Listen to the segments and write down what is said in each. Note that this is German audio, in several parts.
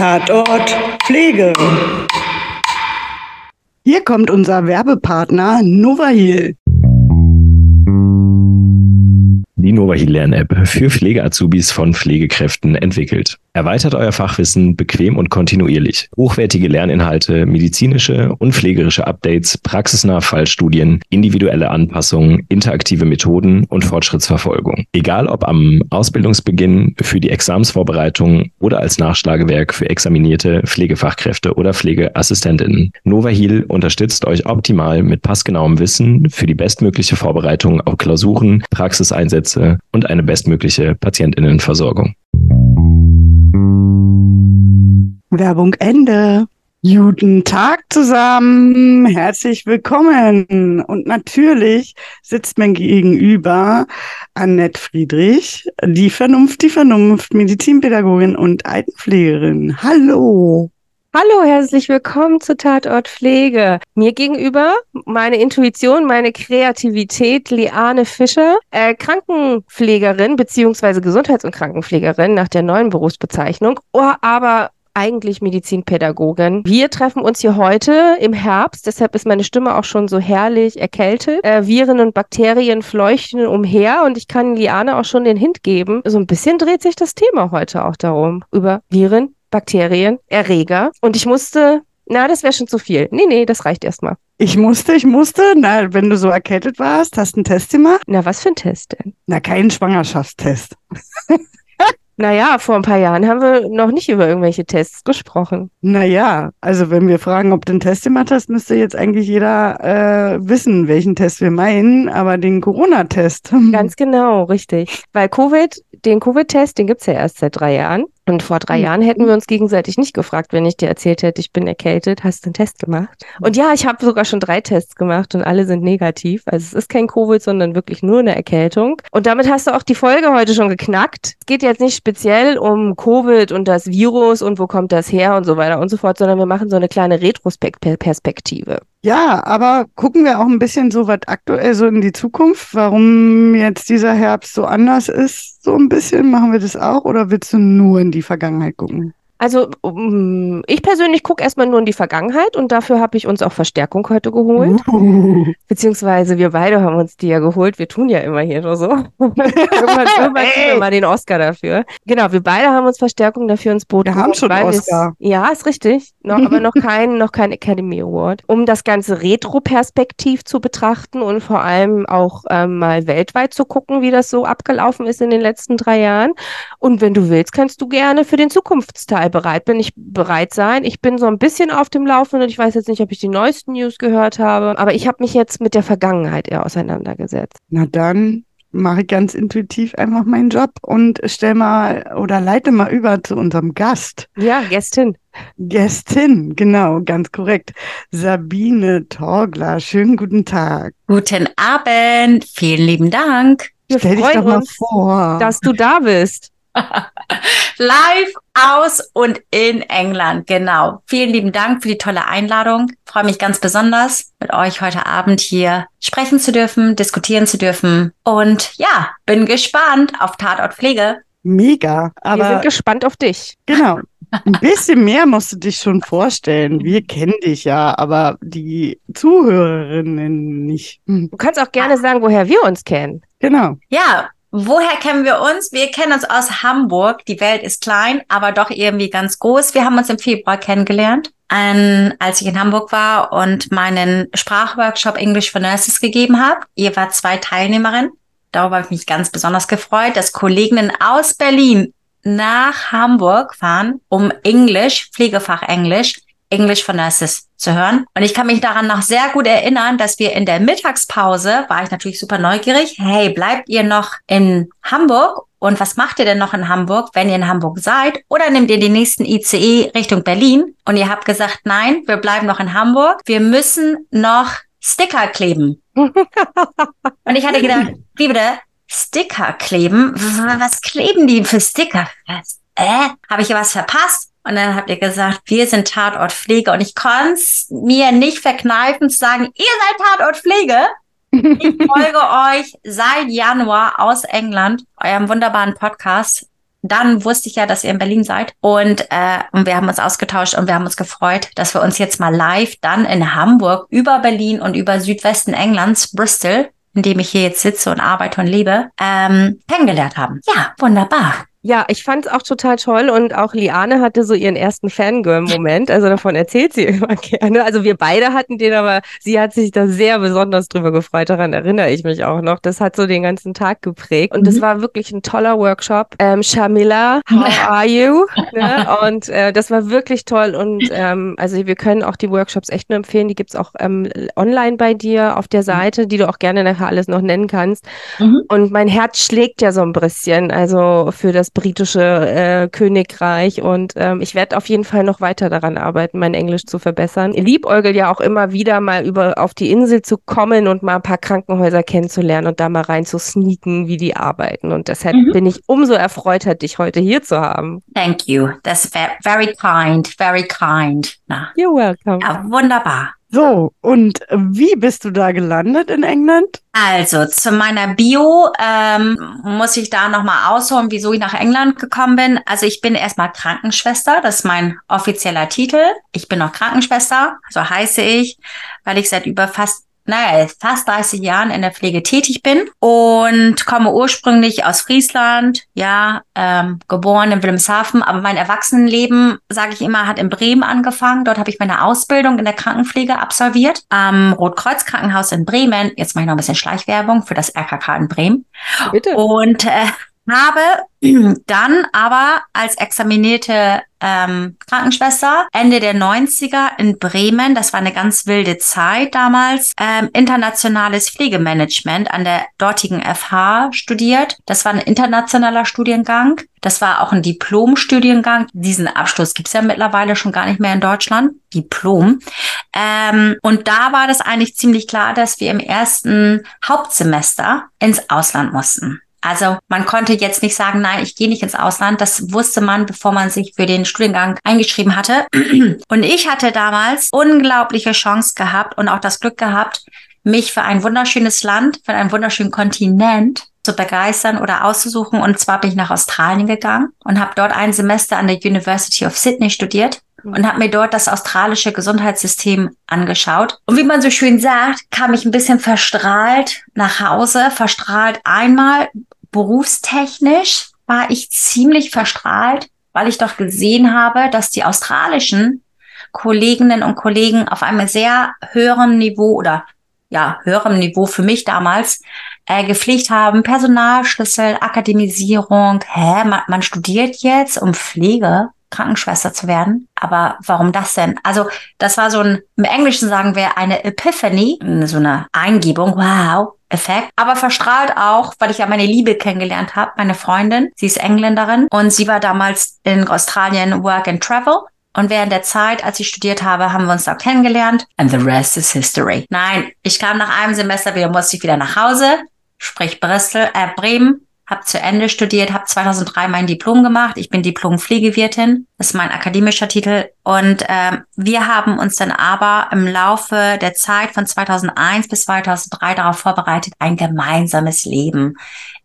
Tatort Pflege. Hier kommt unser Werbepartner Novahil. Die Novahil Lern-App für Pflegeazubis von Pflegekräften entwickelt. Erweitert euer Fachwissen bequem und kontinuierlich. Hochwertige Lerninhalte, medizinische und pflegerische Updates, praxisnahe Fallstudien, individuelle Anpassungen, interaktive Methoden und Fortschrittsverfolgung. Egal ob am Ausbildungsbeginn, für die Examsvorbereitung oder als Nachschlagewerk für examinierte Pflegefachkräfte oder Pflegeassistentinnen. Novahil unterstützt euch optimal mit passgenauem Wissen für die bestmögliche Vorbereitung auf Klausuren, Praxiseinsätze und eine bestmögliche Patientinnenversorgung. Werbung Ende. Guten Tag zusammen, herzlich willkommen. Und natürlich sitzt mir gegenüber Annette Friedrich, die Vernunft, die Vernunft, Medizinpädagogin und Altenpflegerin. Hallo. Hallo, herzlich willkommen zu Tatort Pflege. Mir gegenüber meine Intuition, meine Kreativität, Liane Fischer, äh, Krankenpflegerin beziehungsweise Gesundheits- und Krankenpflegerin nach der neuen Berufsbezeichnung, oh, aber eigentlich Medizinpädagogin. Wir treffen uns hier heute im Herbst, deshalb ist meine Stimme auch schon so herrlich erkältet. Äh, Viren und Bakterien fleuchten umher und ich kann Liane auch schon den Hint geben. So ein bisschen dreht sich das Thema heute auch darum. Über Viren, Bakterien, Erreger. Und ich musste, na, das wäre schon zu viel. Nee, nee, das reicht erstmal. Ich musste, ich musste, na, wenn du so erkältet warst, hast du einen Test gemacht? Na, was für ein Test denn? Na, keinen Schwangerschaftstest. Naja, vor ein paar Jahren haben wir noch nicht über irgendwelche Tests gesprochen. Naja, also wenn wir fragen, ob du einen Test gemacht hast, müsste jetzt eigentlich jeder äh, wissen, welchen Test wir meinen, aber den Corona-Test. Ganz genau, richtig. Weil Covid, den Covid-Test, den gibt's ja erst seit drei Jahren. Und vor drei Mhm. Jahren hätten wir uns gegenseitig nicht gefragt, wenn ich dir erzählt hätte, ich bin erkältet, hast du einen Test gemacht? Und ja, ich habe sogar schon drei Tests gemacht und alle sind negativ. Also es ist kein Covid, sondern wirklich nur eine Erkältung. Und damit hast du auch die Folge heute schon geknackt. Es geht jetzt nicht speziell um Covid und das Virus und wo kommt das her und so weiter und so fort, sondern wir machen so eine kleine Retrospektive. Ja, aber gucken wir auch ein bisschen so weit aktuell so in die Zukunft, warum jetzt dieser Herbst so anders ist, so ein bisschen. Machen wir das auch oder willst du nur in die Vergangenheit gucken? Also um, ich persönlich gucke erstmal nur in die Vergangenheit und dafür habe ich uns auch Verstärkung heute geholt. Beziehungsweise wir beide haben uns die ja geholt. Wir tun ja immer hier nur so. irgendwann irgendwann kriegen wir mal den Oscar dafür. Genau, wir beide haben uns Verstärkung dafür ins Boot Wir haben geholt, schon weil Oscar. Ja, ist richtig. Noch, aber noch kein, noch kein Academy Award. Um das Ganze retroperspektiv zu betrachten und vor allem auch ähm, mal weltweit zu gucken, wie das so abgelaufen ist in den letzten drei Jahren. Und wenn du willst, kannst du gerne für den Zukunftsteil bereit bin ich bereit sein. Ich bin so ein bisschen auf dem Laufenden. Ich weiß jetzt nicht, ob ich die neuesten News gehört habe, aber ich habe mich jetzt mit der Vergangenheit eher auseinandergesetzt. Na dann mache ich ganz intuitiv einfach meinen Job und stell mal oder leite mal über zu unserem Gast. Ja, Gästin. Gästin, genau, ganz korrekt. Sabine Torgler, schönen guten Tag. Guten Abend, vielen lieben Dank. Wir Stell dich doch mal uns, vor. dass du da bist. Live aus und in England, genau. Vielen lieben Dank für die tolle Einladung. Freue mich ganz besonders, mit euch heute Abend hier sprechen zu dürfen, diskutieren zu dürfen. Und ja, bin gespannt auf Tatort Pflege. Mega. Wir sind Aber gespannt auf dich. genau. Ein bisschen mehr musst du dich schon vorstellen. Wir kennen dich ja, aber die Zuhörerinnen nicht. Du kannst auch gerne sagen, woher wir uns kennen. Genau. Ja, woher kennen wir uns? Wir kennen uns aus Hamburg. Die Welt ist klein, aber doch irgendwie ganz groß. Wir haben uns im Februar kennengelernt, ähm, als ich in Hamburg war und meinen Sprachworkshop English for Nurses gegeben habe. Ihr wart zwei Teilnehmerinnen. Darüber habe ich mich ganz besonders gefreut, dass Kolleginnen aus Berlin nach Hamburg fahren, um Englisch, Pflegefach Englisch, English for Nurses zu hören. Und ich kann mich daran noch sehr gut erinnern, dass wir in der Mittagspause, war ich natürlich super neugierig, hey, bleibt ihr noch in Hamburg? Und was macht ihr denn noch in Hamburg, wenn ihr in Hamburg seid? Oder nehmt ihr den nächsten ICE Richtung Berlin? Und ihr habt gesagt, nein, wir bleiben noch in Hamburg. Wir müssen noch Sticker kleben. Und ich hatte gedacht, wie bitte? Sticker kleben? Was kleben die für Sticker? Was? Äh? Habe ich hier was verpasst? Und dann habt ihr gesagt, wir sind Tatort Pflege. Und ich konnte es mir nicht verkneifen zu sagen, ihr seid Tatort Pflege. Ich folge euch seit Januar aus England, eurem wunderbaren Podcast. dann wusste ich ja, dass ihr in Berlin seid und, äh, und wir haben uns ausgetauscht und wir haben uns gefreut, dass wir uns jetzt mal live dann in Hamburg über Berlin und über Südwesten Englands, Bristol, in dem ich hier jetzt sitze und arbeite und lebe, ähm, kennengelernt haben. Ja, wunderbar. Ja, ich fand es auch total toll und auch Liane hatte so ihren ersten Fangirl-Moment. Also davon erzählt sie immer gerne. Also wir beide hatten den, aber sie hat sich da sehr besonders drüber gefreut. Daran erinnere ich mich auch noch. Das hat so den ganzen Tag geprägt und mhm. das war wirklich ein toller Workshop. Ähm, Shamila, how are you? ne? Und äh, das war wirklich toll und ähm, also wir können auch die Workshops echt nur empfehlen. Die gibt's auch ähm, online bei dir auf der Seite, die du auch gerne nachher alles noch nennen kannst. Mhm. Und mein Herz schlägt ja so ein bisschen, also für das britische äh, Königreich und ähm, ich werde auf jeden Fall noch weiter daran arbeiten, mein Englisch zu verbessern. Ich liebäugel ja auch immer wieder mal über auf die Insel zu kommen und mal ein paar Krankenhäuser kennenzulernen und da mal rein zu sneaken, wie die arbeiten. Und deshalb mhm. bin ich umso erfreuter, dich heute hier zu haben. Thank you. That's very kind, very kind. Na. You're welcome. Ja, wunderbar. So, und wie bist du da gelandet in England? Also zu meiner Bio ähm, muss ich da nochmal ausholen, wieso ich nach England gekommen bin. Also ich bin erstmal Krankenschwester, das ist mein offizieller Titel. Ich bin noch Krankenschwester, so heiße ich, weil ich seit über fast naja, fast 30 Jahren in der Pflege tätig bin und komme ursprünglich aus Friesland, ja, ähm, geboren in Wilhelmshaven, aber mein Erwachsenenleben, sage ich immer, hat in Bremen angefangen. Dort habe ich meine Ausbildung in der Krankenpflege absolviert, am Rotkreuz Krankenhaus in Bremen. Jetzt mache ich noch ein bisschen Schleichwerbung für das RKK in Bremen. Bitte. Und äh, habe dann aber als examinierte ähm, Krankenschwester Ende der 90er in Bremen, das war eine ganz wilde Zeit damals, ähm, internationales Pflegemanagement an der dortigen FH studiert. Das war ein internationaler Studiengang. Das war auch ein Diplomstudiengang. Diesen Abschluss gibt's ja mittlerweile schon gar nicht mehr in Deutschland. Diplom. Ähm, und da war das eigentlich ziemlich klar, dass wir im ersten Hauptsemester ins Ausland mussten. Also man konnte jetzt nicht sagen, nein, ich gehe nicht ins Ausland. Das wusste man, bevor man sich für den Studiengang eingeschrieben hatte. Und ich hatte damals unglaubliche Chance gehabt und auch das Glück gehabt, mich für ein wunderschönes Land, für einen wunderschönen Kontinent zu begeistern oder auszusuchen. Und zwar bin ich nach Australien gegangen und habe dort ein Semester an der University of Sydney studiert mhm. und habe mir dort das australische Gesundheitssystem angeschaut. Und wie man so schön sagt, kam ich ein bisschen verstrahlt nach Hause, verstrahlt einmal berufstechnisch war ich ziemlich verstrahlt, weil ich doch gesehen habe, dass die australischen Kolleginnen und Kollegen auf einem sehr höheren Niveau oder ja, höherem Niveau für mich damals äh, gepflegt haben. Personalschlüssel, Akademisierung. Hä, man, man studiert jetzt, um Pflege, Krankenschwester zu werden. Aber warum das denn? Also, das war so ein, im Englischen sagen wir eine Epiphany, so eine Eingebung. Wow, Effekt, aber verstrahlt auch, weil ich ja meine Liebe kennengelernt habe, meine Freundin. Sie ist Engländerin und sie war damals in Australien Work and Travel. Und während der Zeit, als ich studiert habe, haben wir uns da kennengelernt. And the rest is history. Nein, ich kam nach einem Semester wieder, musste ich wieder nach Hause, sprich Bristol, äh, Bremen, habe zu Ende studiert, habe 2003 mein Diplom gemacht. Ich bin Diplom-Pflegewirtin, das ist mein akademischer Titel. Und ähm, wir haben uns dann aber im Laufe der Zeit von 2001 bis 2003 darauf vorbereitet, ein gemeinsames Leben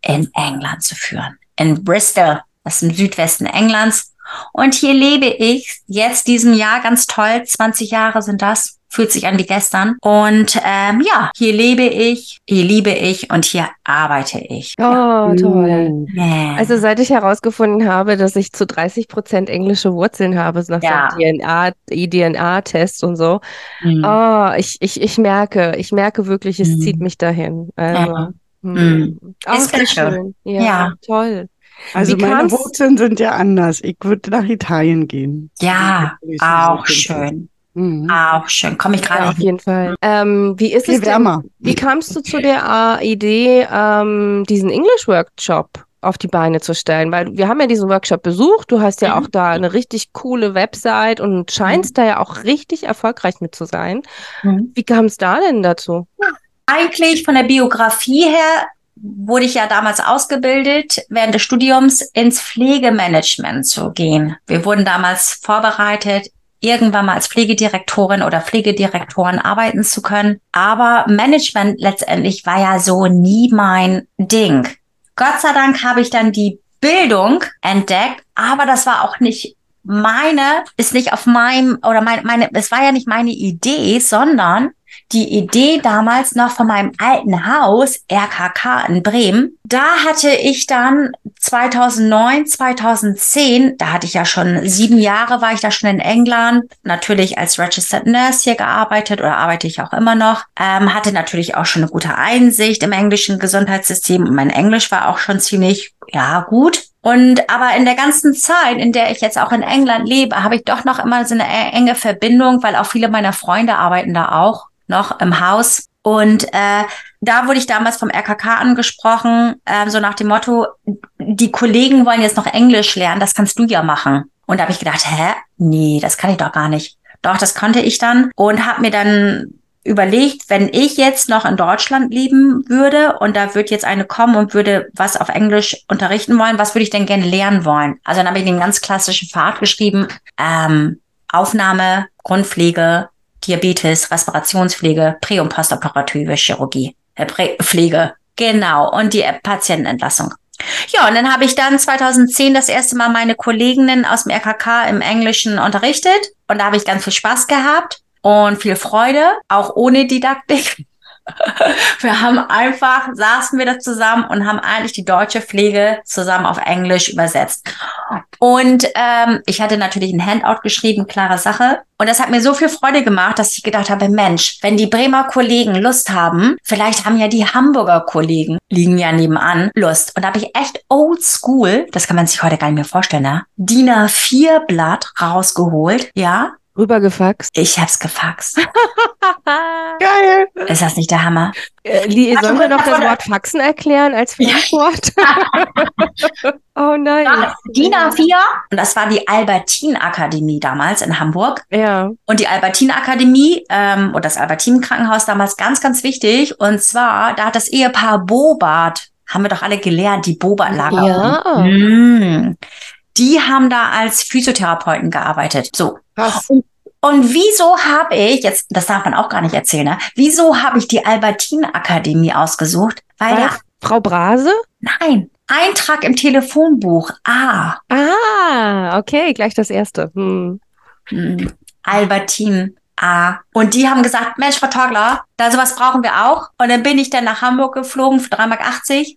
in England zu führen. In Bristol, das ist im Südwesten Englands. Und hier lebe ich jetzt diesem Jahr ganz toll. 20 Jahre sind das fühlt sich an wie gestern. Und ähm, ja, hier lebe ich, hier liebe ich und hier arbeite ich. Oh, ja. toll. Yeah. Also seit ich herausgefunden habe, dass ich zu 30 Prozent englische Wurzeln habe, nach ja. so DNA, DNA-Test und so. Mhm. Oh, ich, ich, ich merke, ich merke wirklich, es mhm. zieht mich dahin. Also, ja. Mhm. Ach, ist schön. schön. Ja, ja, toll. Also Wie meine Wurzeln sind ja anders. Ich würde nach Italien gehen. Ja, auch schön. Mhm. Auch schön. Komme ich gerade ja, auf jeden Fall. Ähm, wie ist Viel es denn, Wie kamst du zu der Idee, ähm, diesen English Workshop auf die Beine zu stellen? Weil wir haben ja diesen Workshop besucht. Du hast ja mhm. auch da eine richtig coole Website und scheinst mhm. da ja auch richtig erfolgreich mit zu sein. Mhm. Wie kam es da denn dazu? Eigentlich von der Biografie her wurde ich ja damals ausgebildet, während des Studiums ins Pflegemanagement zu gehen. Wir wurden damals vorbereitet, irgendwann mal als Pflegedirektorin oder Pflegedirektoren arbeiten zu können. Aber Management letztendlich war ja so nie mein Ding. Gott sei Dank habe ich dann die Bildung entdeckt, aber das war auch nicht meine, ist nicht auf meinem, oder meine, meine, es war ja nicht meine Idee, sondern die Idee damals noch von meinem alten Haus, RKK in Bremen. Da hatte ich dann 2009, 2010, da hatte ich ja schon sieben Jahre, war ich da schon in England, natürlich als Registered Nurse hier gearbeitet oder arbeite ich auch immer noch, ähm, hatte natürlich auch schon eine gute Einsicht im englischen Gesundheitssystem und mein Englisch war auch schon ziemlich, ja, gut. Und aber in der ganzen Zeit, in der ich jetzt auch in England lebe, habe ich doch noch immer so eine e-, enge Verbindung, weil auch viele meiner Freunde arbeiten da auch noch im Haus. Und äh, da wurde ich damals vom RKK angesprochen, äh, so nach dem Motto, die Kollegen wollen jetzt noch Englisch lernen, das kannst du ja machen. Und da habe ich gedacht, hä? Nee, das kann ich doch gar nicht. Doch, das konnte ich dann und habe mir dann überlegt, wenn ich jetzt noch in Deutschland leben würde und da würde jetzt eine kommen und würde was auf Englisch unterrichten wollen, was würde ich denn gerne lernen wollen? Also dann habe ich den ganz klassischen Pfad geschrieben, ähm, Aufnahme, Grundpflege, Diabetes, Respirationspflege, prä- und postoperative Chirurgie, äh, Pflege. Genau. Und die Patientenentlassung. Ja, und dann habe ich dann 2010 das erste Mal meine Kolleginnen aus dem RKK im Englischen unterrichtet. Und da habe ich ganz viel Spaß gehabt und viel Freude, auch ohne Didaktik. wir haben einfach, saßen wir da zusammen und haben eigentlich die deutsche Pflege zusammen auf Englisch übersetzt. Und ähm, ich hatte natürlich ein Handout geschrieben, klare Sache. Und das hat mir so viel Freude gemacht, dass ich gedacht habe, Mensch, wenn die Bremer Kollegen Lust haben, vielleicht haben ja die Hamburger Kollegen, liegen ja nebenan, Lust. Und da habe ich echt old school, das kann man sich heute gar nicht mehr vorstellen, ne? DIN A4 Blatt rausgeholt, ja, Rübergefaxt. ich hab's gefaxt. Geil. Ist das nicht der Hammer? Äh, Li, sollen wir noch das Wort Faxen erklären als Fremdwort? oh nein. DIN A4 und das war die Albertin-Akademie damals in Hamburg. Ja. Und die Albertin-Akademie ähm, und das Albertin-Krankenhaus damals ganz, ganz wichtig. Und zwar, da hat das Ehepaar Bobart, haben wir doch alle gelernt, die Bobart-Lager. Ja. Mm. Die haben da als Physiotherapeuten gearbeitet. So. Und wieso habe ich, jetzt, das darf man auch gar nicht erzählen, ne? wieso habe ich die Albertin-Akademie ausgesucht? Weil Weil da, Frau Brase? nein, Eintrag im Telefonbuch. Ah, Ah, okay, gleich das erste. Hm. hm, Albertin. Ah. Und die haben gesagt, Mensch, Frau Torgler, da sowas brauchen wir auch. Und dann bin ich dann nach Hamburg geflogen für 3,80 Mark,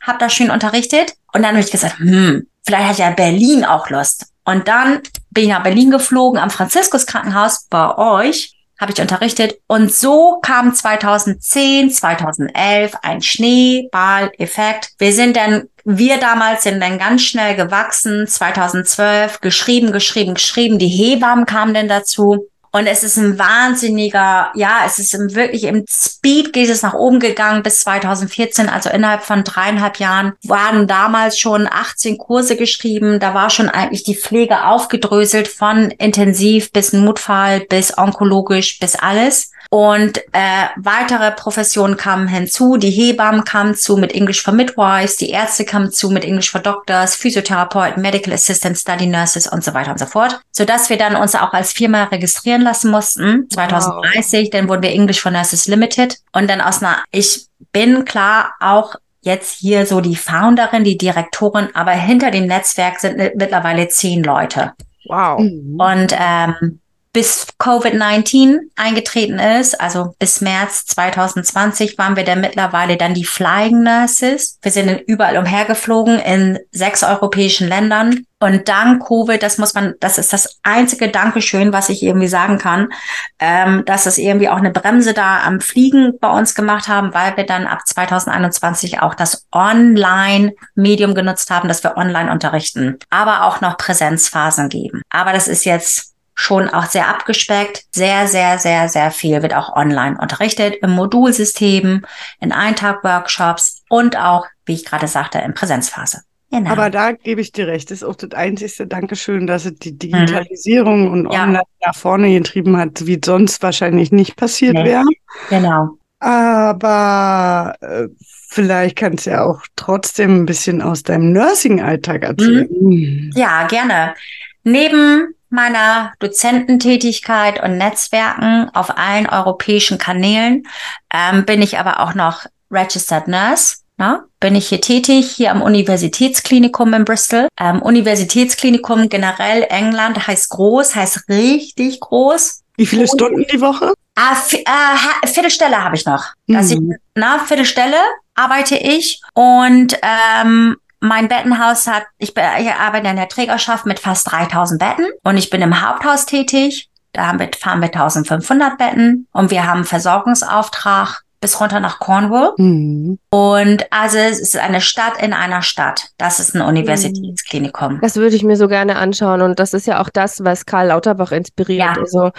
habe da schön unterrichtet. Und dann habe ich gesagt, hm, vielleicht hat ja Berlin auch Lust. Und dann bin ich nach Berlin geflogen, am Franziskus Krankenhaus bei euch, habe ich unterrichtet. Und so kam 2010, 2011 ein Schneeball-Effekt. Wir sind dann, wir damals sind dann ganz schnell gewachsen. 2012 geschrieben, geschrieben, geschrieben. Die Hebammen kamen dann dazu. Und es ist ein wahnsinniger, ja, es ist wirklich im Speed geht es nach oben gegangen bis 2014, also innerhalb von dreieinhalb Jahren waren damals schon 18 Kurse geschrieben. Da war schon eigentlich die Pflege aufgedröselt von intensiv bis Notfall bis onkologisch bis alles. Und äh, weitere Professionen kamen hinzu. Die Hebammen kamen zu mit English for Midwives, die Ärzte kamen zu mit English for Doctors, Physiotherapeuten, Medical Assistants, Study Nurses und so weiter und so fort. Sodass wir dann uns auch als Firma registrieren lassen mussten, 2030. Dann wurden wir English for Nurses Limited. Und dann aus einer, ich bin klar auch jetzt hier so die Founderin, die Direktorin, aber hinter dem Netzwerk sind mittlerweile zehn Leute. Wow. Mhm. Und ähm, bis Covid-19 eingetreten ist, also bis März 2020, waren wir dann mittlerweile dann die Flying Nurses. Wir sind überall umhergeflogen in sechs europäischen Ländern. Und dank Covid, das muss man, das ist das einzige Dankeschön, was ich irgendwie sagen kann, ähm, dass es irgendwie auch eine Bremse da am Fliegen bei uns gemacht haben, weil wir dann ab 2021 auch das Online-Medium genutzt haben, dass wir online unterrichten, aber auch noch Präsenzphasen geben. Aber das ist jetzt schon auch sehr abgespeckt. Sehr, sehr, sehr, sehr viel wird auch online unterrichtet im Modulsystem, in Eintag-Workshops und auch, wie ich gerade sagte, in Präsenzphase. Genau. Aber da gebe ich dir recht. Das ist auch das einzigste Dankeschön, dass es die Digitalisierung und Mhm. Ja. online nach vorne getrieben hat, wie sonst wahrscheinlich nicht passiert Nee. wäre. genau. Aber äh, vielleicht kannst du ja auch trotzdem ein bisschen aus deinem Nursing-Alltag erzählen. Mhm. Ja, gerne. Neben meiner Dozententätigkeit und Netzwerken auf allen europäischen Kanälen ähm, bin ich aber auch noch Registered Nurse. na, bin ich hier tätig, hier am Universitätsklinikum in Bristol. Ähm, Universitätsklinikum generell England heißt groß, heißt richtig groß. Wie viele Stunden die Woche? Ah, äh, Viertelstelle habe ich noch. Mhm. ich, na, Viertelstelle arbeite ich und ähm, mein Bettenhaus hat, ich, be- ich arbeite in der Trägerschaft mit fast 3000 Betten und ich bin im Haupthaus tätig. Da haben wir, fahren wir 1500 Betten und wir haben Versorgungsauftrag bis runter nach Cornwall. Mhm. Und also es ist eine Stadt in einer Stadt. Das ist ein Universitätsklinikum. Das würde ich mir so gerne anschauen. Und das ist ja auch das, was Karl Lauterbach inspiriert. Ja. Also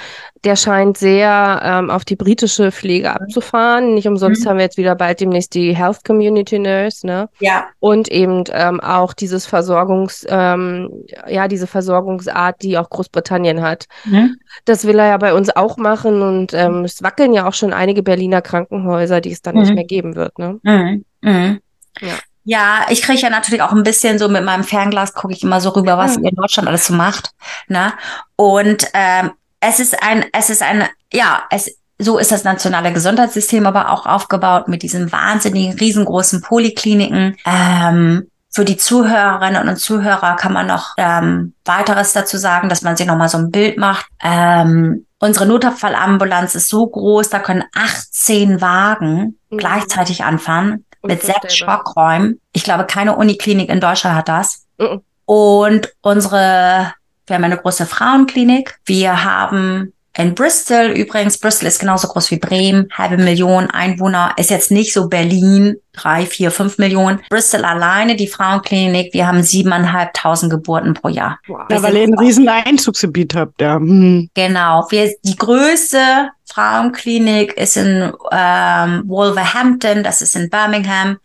der scheint sehr ähm, auf die britische Pflege abzufahren. Nicht umsonst Mhm. haben wir jetzt wieder bald demnächst die Health Community Nurse, ne? Ja. Und eben ähm, auch dieses Versorgungs, ähm, ja, diese Versorgungsart, die auch Großbritannien hat. Mhm. Das will er ja bei uns auch machen. Und ähm, es wackeln ja auch schon einige Berliner Krankenhäuser, die es dann nicht Mhm. mehr geben wird, ne? Mhm. Mhm. Ja. Ja, ich kriege ja natürlich auch ein bisschen so mit meinem Fernglas gucke ich immer so rüber, was ihr in Deutschland alles so macht. Ne? Und ähm, es ist ein, es ist ein, ja, es so ist das nationale Gesundheitssystem aber auch aufgebaut mit diesen wahnsinnigen, riesengroßen Polikliniken. Ähm, für die Zuhörerinnen und Zuhörer kann man noch ähm, weiteres dazu sagen, dass man sich noch mal so ein Bild macht. Ähm, unsere Notfallambulanz ist so groß, da können 18 Wagen Mhm. gleichzeitig anfahren mit sechs. Schockräumen. Ich glaube, keine Uniklinik in Deutschland hat das. Mhm. Und unsere, wir haben eine große Frauenklinik. Wir haben in Bristol, übrigens, Bristol ist genauso groß wie Bremen, halbe Million Einwohner, ist jetzt nicht so Berlin, drei, vier, fünf Millionen. Bristol alleine, die Frauenklinik, wir haben siebeneinhalbtausend Geburten pro Jahr. Wow. Wir Ja, weil ihr ein riesen Einzugsgebiet habt, ja. Hm. Genau. Wir, die größte Frauenklinik ist in ähm, Wolverhampton, das ist in Birmingham.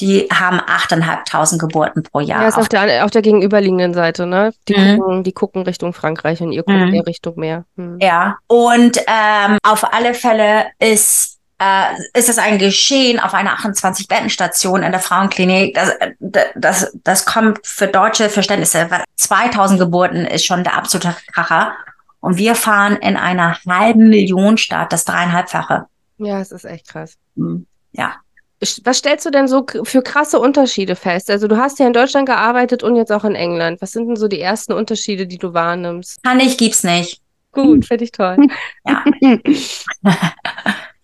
Die haben 8.500 Geburten pro Jahr. Ja, ist auf der, auf der gegenüberliegenden Seite, ne? Die, Mhm. gucken, die gucken Richtung Frankreich und ihr guckt Mhm. eher Richtung Meer. Hm. Ja, und ähm, auf alle Fälle ist, äh, ist es ein Geschehen auf einer 28-Bettenstation in der Frauenklinik. Das, das, das kommt für deutsche Verständnisse. weil 2000 Geburten ist schon der absolute Kracher. Und wir fahren in einer halben Million Stadt das dreieinhalbfache. Ja, es ist echt krass. Hm, Ja. Was stellst du denn so für krasse Unterschiede fest? Also du hast ja in Deutschland gearbeitet und jetzt auch in England. Was sind denn so die ersten Unterschiede, die du wahrnimmst? Kann ich, gibt's nicht. Gut, finde ich toll. Ja.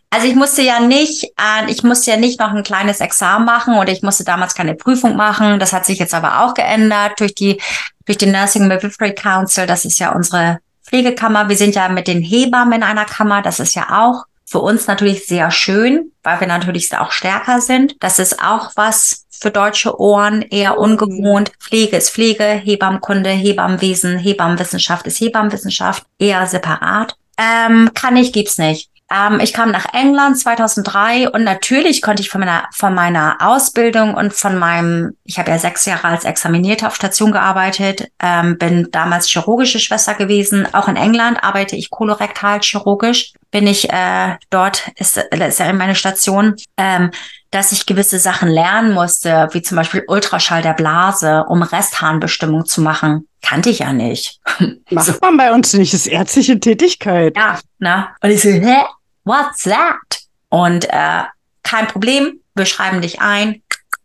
Also ich musste ja nicht, äh, ich musste ja nicht noch ein kleines Examen machen oder ich musste damals keine Prüfung machen. Das hat sich jetzt aber auch geändert durch die, durch den Nursing Midwifery Council. Das ist ja unsere Pflegekammer. Wir sind ja mit den Hebammen in einer Kammer. Das ist ja auch für uns natürlich sehr schön, weil wir natürlich auch stärker sind. Das ist auch was für deutsche Ohren eher ungewohnt. Pflege ist Pflege, Hebammenkunde, Hebammenwesen, Hebammenwissenschaft ist Hebammenwissenschaft, eher separat. Ähm, kann ich, gibt's nicht. Ähm, ich kam nach England 2003 und natürlich konnte ich von meiner, von meiner Ausbildung und von meinem, ich habe ja sechs Jahre als Examinierte auf Station gearbeitet, ähm, bin damals chirurgische Schwester gewesen. Auch in England arbeite ich kolorektal chirurgisch. Bin ich äh, dort, ist, ist ja meine Station, ähm, dass ich gewisse Sachen lernen musste, wie zum Beispiel Ultraschall der Blase, um Restharnbestimmung zu machen. Kannte ich ja nicht. Macht man bei uns nicht, ist ärztliche Tätigkeit. Ja, ne? Und ich so, hä? What's that? Und äh, kein Problem, wir schreiben dich ein,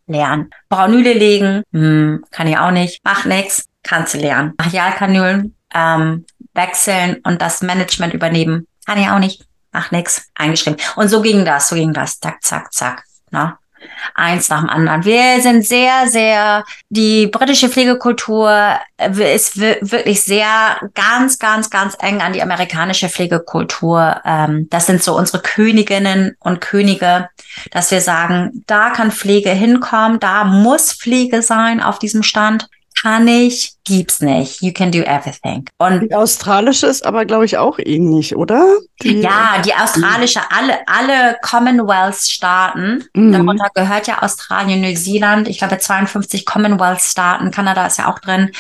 lernen. Braunüle legen, hm, kann ich auch nicht, macht nix, kannst du lernen. Brachialkanülen ähm, wechseln und das Management übernehmen, kann ich auch nicht, macht nix, eingeschrieben. Und so ging das, so ging das, zack, zack, zack. Ne? Eins nach dem anderen. Wir sind sehr, sehr, die britische Pflegekultur äh, ist wi- wirklich sehr ganz, ganz, ganz eng an die amerikanische Pflegekultur. Ähm, das sind so unsere Königinnen und Könige, dass wir sagen, da kann Pflege hinkommen, da muss Pflege sein auf diesem Stand. Kann ich, gibt's nicht. You can do everything. Und Die australische ist aber, glaube ich, auch ähnlich, oder? Die, ja, die australische, alle, alle Commonwealth-Staaten, Mhm. darunter gehört ja Australien, Neuseeland, ich glaube 52 Commonwealth-Staaten, Kanada ist ja auch drin,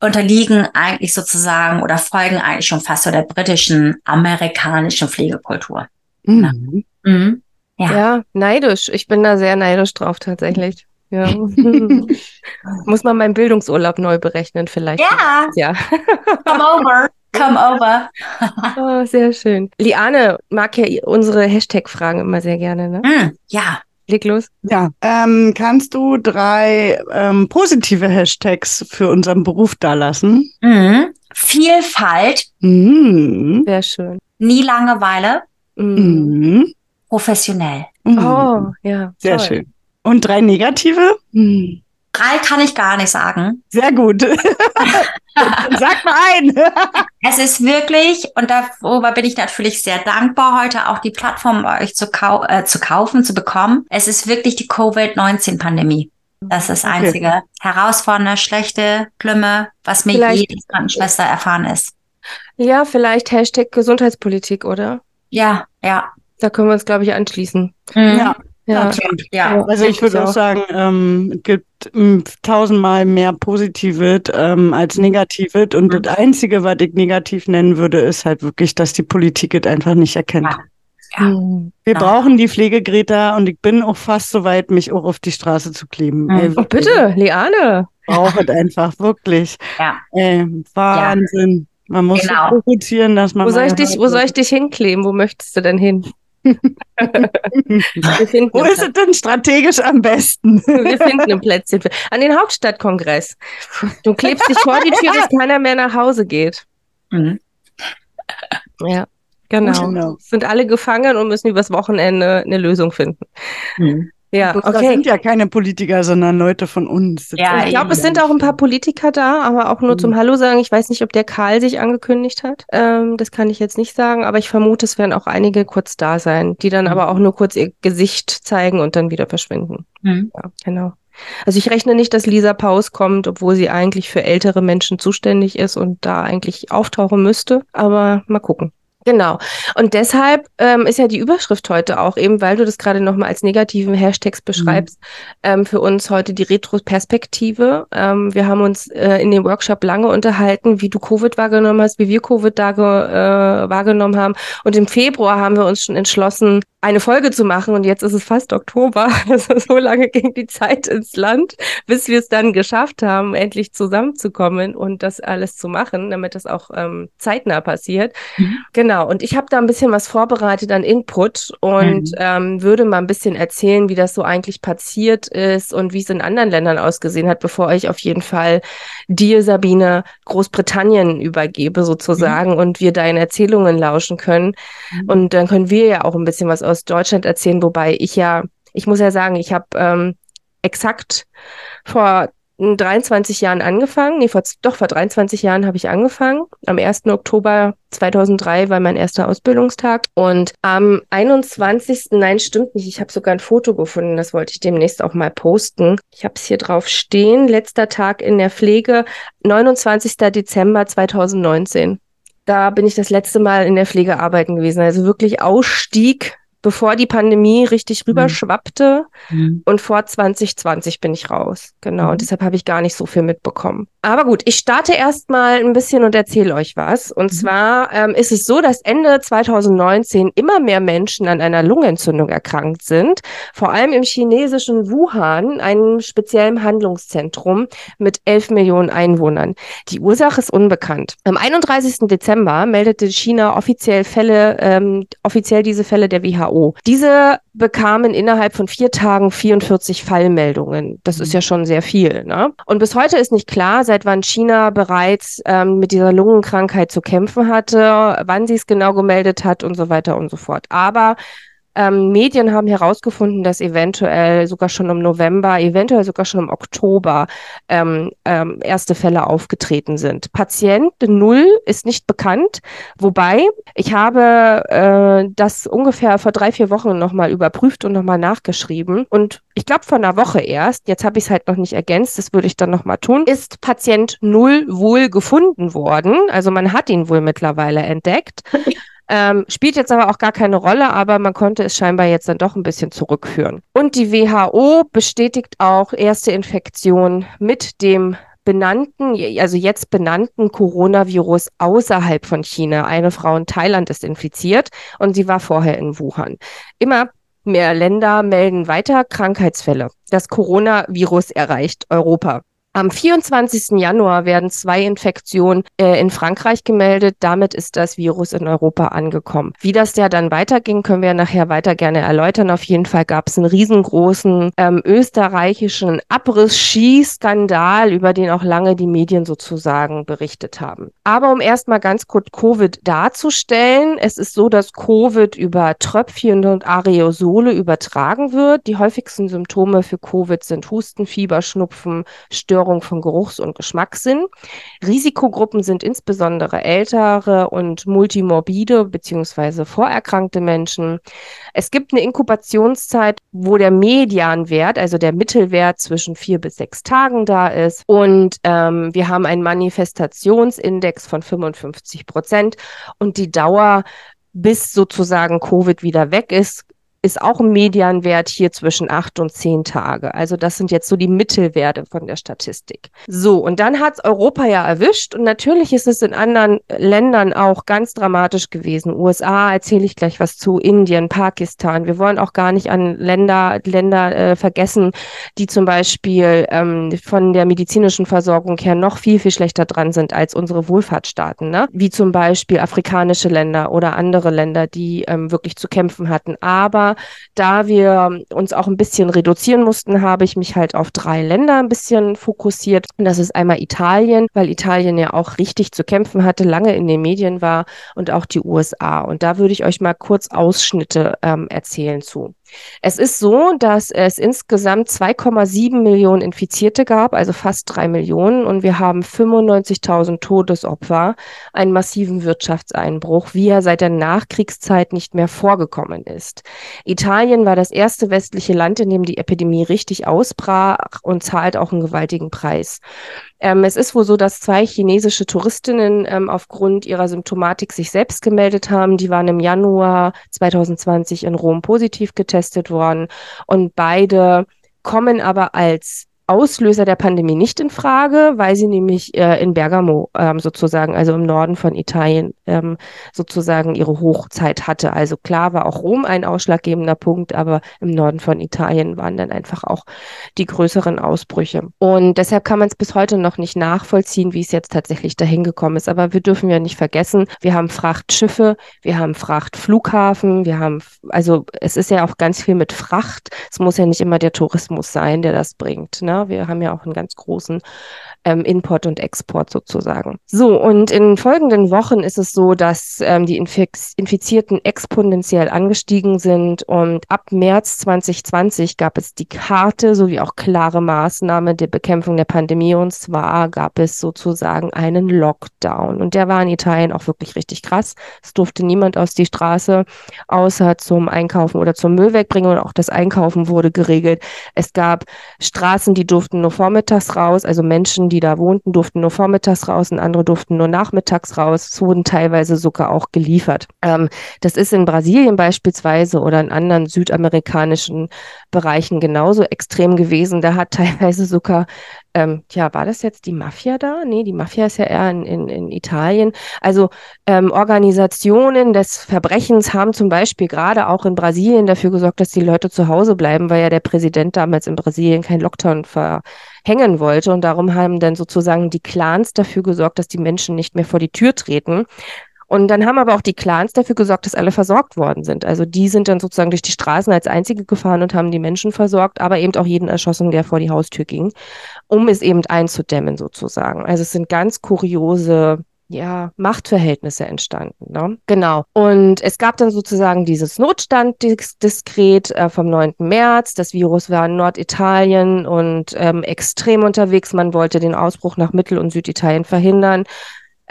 unterliegen eigentlich sozusagen oder folgen eigentlich schon fast so der britischen, amerikanischen Pflegekultur. Mhm. Mhm. Ja. Ja, neidisch. Ich bin da sehr neidisch drauf tatsächlich. Ja. Muss man meinen Bildungsurlaub neu berechnen vielleicht. Ja, Ja. come over, come over. Oh, sehr schön. Liane mag ja unsere Hashtag-Fragen immer sehr gerne, ne? Mhm. Ja, leg los. Ja, ähm, kannst du drei ähm, positive Hashtags für unseren Beruf dalassen? Mhm. Vielfalt, Mhm. Sehr schön. nie Langeweile, Mhm. Mhm. professionell. Mhm. Oh, ja. Sehr toll. schön. Und drei negative? Mhm. Drei kann ich gar nicht sagen. Sehr gut. Sag mal ein. Es ist wirklich, und darüber bin ich natürlich sehr dankbar, heute auch die Plattform bei euch zu, kau äh, zu kaufen, zu bekommen. Es ist wirklich die Covid-19-Pandemie. Das ist das Okay. einzige herausfordernde, schlechte, schlimme, was mir Vielleicht- jede Krankenschwester erfahren ist. Ja, vielleicht Hashtag Gesundheitspolitik, oder? Ja, ja. Da können wir uns, glaube ich, anschließen. Mhm. Ja, Ja. absolut. Ja. Also ich würde auch sagen, ähm, es gibt ähm, tausendmal mehr Positives ähm, als Negatives. Und Mhm. das Einzige, was ich negativ nennen würde, ist halt wirklich, dass die Politik es einfach nicht erkennt. Ja. Ja. Mhm. Wir Ja. brauchen die Pflegegreta und ich bin auch fast so weit, mich auch auf die Straße zu kleben. Mhm. Ey, Oh, bitte, brauche es einfach, wirklich. Ja. Ey, Wahnsinn. Man muss Genau. so provozieren, dass man. Wo soll, ich dich, wo soll ich dich hinkleben? Wo möchtest du denn hin? Wir finden, Wo ist es denn strategisch am besten? Wir finden ein Plätzchen. für- An den Hauptstadtkongress. Du klebst dich vor die Tür, bis keiner mehr nach Hause geht. Mhm. Ja, genau. Genau. Sind alle gefangen und müssen übers Wochenende eine Lösung finden. Mhm. Ja, Das okay. sind ja keine Politiker, sondern Leute von uns. Das Ja, Ich glaube, es sind auch ein paar Politiker da, aber auch nur zum Mhm. Hallo sagen. Ich weiß nicht, ob der Karl sich angekündigt hat. Ähm, das kann ich jetzt nicht sagen, aber ich vermute, es werden auch einige kurz da sein, die dann Mhm. aber auch nur kurz ihr Gesicht zeigen und dann wieder verschwinden. Mhm. Ja, genau. Also ich rechne nicht, dass Lisa Paus kommt, obwohl sie eigentlich für ältere Menschen zuständig ist und da eigentlich auftauchen müsste. Aber mal gucken. Genau. Und deshalb ähm, ist ja die Überschrift heute auch, eben weil du das gerade nochmal als negativen Hashtags beschreibst, ähm, für uns heute die Retroperspektive. Ähm, wir haben uns äh, in dem Workshop lange unterhalten, wie du Covid wahrgenommen hast, wie wir Covid da äh, wahrgenommen haben. Und im Februar haben wir uns schon entschlossen, eine Folge zu machen. Und jetzt ist es fast Oktober. Also so lange ging die Zeit ins Land, bis wir es dann geschafft haben, endlich zusammenzukommen und das alles zu machen, damit das auch ähm, zeitnah passiert. Mhm. Genau, und ich habe da ein bisschen was vorbereitet an Input und Mhm. ähm, würde mal ein bisschen erzählen, wie das so eigentlich passiert ist und wie es in anderen Ländern ausgesehen hat, bevor ich auf jeden Fall dir, Sabine, Großbritannien übergebe sozusagen und wir deine Erzählungen lauschen können. Mhm. Und dann können wir ja auch ein bisschen was aus Deutschland erzählen, wobei ich ja, ich muss ja sagen, ich habe ähm, exakt vor 23 Jahren angefangen. Nee, vor, doch, vor 23 Jahren habe ich angefangen. Am 1. Oktober 2003 war mein erster Ausbildungstag. Und am 21. Nein, stimmt nicht. Ich habe sogar ein Foto gefunden. Das wollte ich demnächst auch mal posten. Ich habe es hier drauf stehen. Letzter Tag in der Pflege, 29. Dezember 2019. Da bin ich das letzte Mal in der Pflege arbeiten gewesen. Also wirklich Ausstieg, bevor die Pandemie richtig rüberschwappte. Mhm. Und vor 2020 bin ich raus. Genau. Mhm. Und deshalb habe ich gar nicht so viel mitbekommen. Aber gut, ich starte erstmal ein bisschen und erzähle euch was. Und Mhm. zwar ähm, ist es so, dass Ende 2019 immer mehr Menschen an einer Lungenentzündung erkrankt sind. Vor allem im chinesischen Wuhan, einem speziellen Handlungszentrum mit 11 Millionen Einwohnern. Die Ursache ist unbekannt. Am 31. Dezember meldete China offiziell Fälle, ähm, offiziell diese Fälle der WHO. Diese bekamen innerhalb von vier Tagen 44 Fallmeldungen. Das ist ja schon sehr viel. Ne? Und bis heute ist nicht klar, seit wann China bereits ähm, mit dieser Lungenkrankheit zu kämpfen hatte, wann sie es genau gemeldet hat und so weiter und so fort. Aber ähm, Medien haben herausgefunden, dass eventuell sogar schon im November, eventuell sogar schon im Oktober ähm, ähm, erste Fälle aufgetreten sind. Patient Null ist nicht bekannt, wobei ich habe äh, das ungefähr vor drei, vier Wochen nochmal überprüft und nochmal nachgeschrieben. Und ich glaube vor einer Woche erst, jetzt habe ich es halt noch nicht ergänzt, das würde ich dann nochmal tun, ist Patient Null wohl gefunden worden. Also man hat ihn wohl mittlerweile entdeckt. Ähm, spielt jetzt aber auch gar keine Rolle, aber man konnte es scheinbar jetzt dann doch ein bisschen zurückführen. Und die WHO bestätigt auch erste Infektion mit dem benannten, also jetzt benannten Coronavirus außerhalb von China. Eine Frau in Thailand ist infiziert und sie war vorher in Wuhan. Immer mehr Länder melden weiter Krankheitsfälle. Das Coronavirus erreicht Europa. Am 24. Januar werden zwei Infektionen äh, in Frankreich gemeldet. Damit ist das Virus in Europa angekommen. Wie das ja dann weiterging, können wir nachher weiter gerne erläutern. Auf jeden Fall gab es einen riesengroßen ähm, österreichischen Abriss-Ski-Skandal, über den auch lange die Medien sozusagen berichtet haben. Aber um erstmal ganz kurz Covid darzustellen, es ist so, dass Covid über Tröpfchen und Aerosole übertragen wird. Die häufigsten Symptome für Covid sind Husten, Fieber, Schnupfen, Störungen Störung von Geruchs- und Geschmackssinn. Risikogruppen sind insbesondere ältere und multimorbide bzw. vorerkrankte Menschen. Es gibt eine Inkubationszeit, wo der Medianwert, also der Mittelwert zwischen vier bis sechs Tagen da ist. Und ähm, wir haben einen Manifestationsindex von 55 Prozent und die Dauer bis sozusagen Covid wieder weg ist, ist auch ein Medianwert hier zwischen acht und zehn Tage. Also das sind jetzt so die Mittelwerte von der Statistik. So, und dann hat's Europa ja erwischt und natürlich ist es in anderen Ländern auch ganz dramatisch gewesen. USA erzähle ich gleich was zu, Indien, Pakistan. Wir wollen auch gar nicht an Länder, Länder äh, vergessen, die zum Beispiel ähm, von der medizinischen Versorgung her noch viel, viel schlechter dran sind als unsere Wohlfahrtsstaaten, ne? wie zum Beispiel afrikanische Länder oder andere Länder, die ähm, wirklich zu kämpfen hatten. Aber da wir uns auch ein bisschen reduzieren mussten, habe ich mich halt auf drei Länder ein bisschen fokussiert. Und das ist einmal Italien, weil Italien ja auch richtig zu kämpfen hatte, lange in den Medien war und auch die USA. Und da würde ich euch mal kurz Ausschnitte ähm, erzählen zu. Es ist so, dass es insgesamt 2,7 Millionen Infizierte gab, also fast drei Millionen, und wir haben 95.000 Todesopfer, einen massiven Wirtschaftseinbruch, wie er seit der Nachkriegszeit nicht mehr vorgekommen ist. Italien war das erste westliche Land, in dem die Epidemie richtig ausbrach und zahlt auch einen gewaltigen Preis. Ähm, es ist wohl so, dass zwei chinesische Touristinnen ähm, aufgrund ihrer Symptomatik sich selbst gemeldet haben. Die waren im Januar 2020 in Rom positiv getestet worden. Und beide kommen aber als Auslöser der Pandemie nicht in Frage, weil sie nämlich äh, in Bergamo ähm, sozusagen, also im Norden von Italien, ähm, sozusagen ihre Hochzeit hatte. Also klar war auch Rom ein ausschlaggebender Punkt, aber im Norden von Italien waren dann einfach auch die größeren Ausbrüche. Und deshalb kann man es bis heute noch nicht nachvollziehen, wie es jetzt tatsächlich dahin gekommen ist. Aber wir dürfen ja nicht vergessen, wir haben Frachtschiffe, wir haben Frachtflughafen, wir haben, also es ist ja auch ganz viel mit Fracht. Es muss ja nicht immer der Tourismus sein, der das bringt. Ne? Wir haben ja auch einen ganz großen ähm, Import und Export sozusagen. So, und in folgenden Wochen ist es so, dass ähm, die Infiz Infizierten exponentiell angestiegen sind und ab März 2020 gab es die Karte sowie auch klare Maßnahmen der Bekämpfung der Pandemie und zwar gab es sozusagen einen Lockdown und der war in Italien auch wirklich richtig krass. Es durfte niemand aus die Straße außer zum Einkaufen oder zum Müll wegbringen und auch das Einkaufen wurde geregelt. Es gab Straßen, die durften nur vormittags raus, also Menschen, die da wohnten, durften nur vormittags raus und andere durften nur nachmittags raus. Es wurden teilweise sogar auch geliefert. Ähm, das ist in Brasilien beispielsweise oder in anderen südamerikanischen Bereichen genauso extrem gewesen. Da hat teilweise sogar ähm, ja, war das jetzt die Mafia da? Nee, die Mafia ist ja eher in, in, in Italien. Also ähm, Organisationen des Verbrechens haben zum Beispiel gerade auch in Brasilien dafür gesorgt, dass die Leute zu Hause bleiben, weil ja der Präsident damals in Brasilien keinen Lockdown verhängen wollte. Und darum haben dann sozusagen die Clans dafür gesorgt, dass die Menschen nicht mehr vor die Tür treten. Und dann haben aber auch die Clans dafür gesorgt, dass alle versorgt worden sind. Also die sind dann sozusagen durch die Straßen als einzige gefahren und haben die Menschen versorgt, aber eben auch jeden erschossen, der vor die Haustür ging, um es eben einzudämmen sozusagen. Also es sind ganz kuriose ja, Machtverhältnisse entstanden. Ne? Genau. Und es gab dann sozusagen dieses Notstanddiskret äh, vom 9. März. Das Virus war in Norditalien und ähm, extrem unterwegs. Man wollte den Ausbruch nach Mittel- und Süditalien verhindern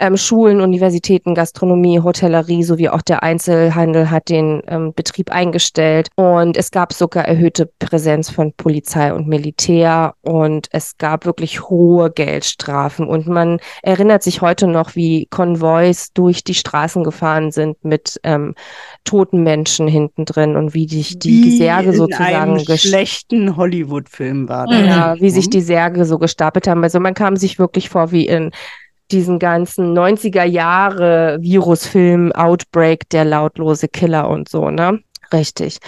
ähm, Schulen, Universitäten, Gastronomie, Hotellerie sowie auch der Einzelhandel hat den ähm, Betrieb eingestellt. Und es gab sogar erhöhte Präsenz von Polizei und Militär und es gab wirklich hohe Geldstrafen. Und man erinnert sich heute noch, wie Konvois durch die Straßen gefahren sind mit ähm, toten Menschen hinten drin und wie sich die, die Särge sozusagen in einem schlechten Hollywood-Film war. Das. Ja, wie sich die Särge so gestapelt haben. Also man kam sich wirklich vor wie in diesen ganzen 90er Jahre Virusfilm Outbreak, der lautlose Killer und so, ne? Richtig.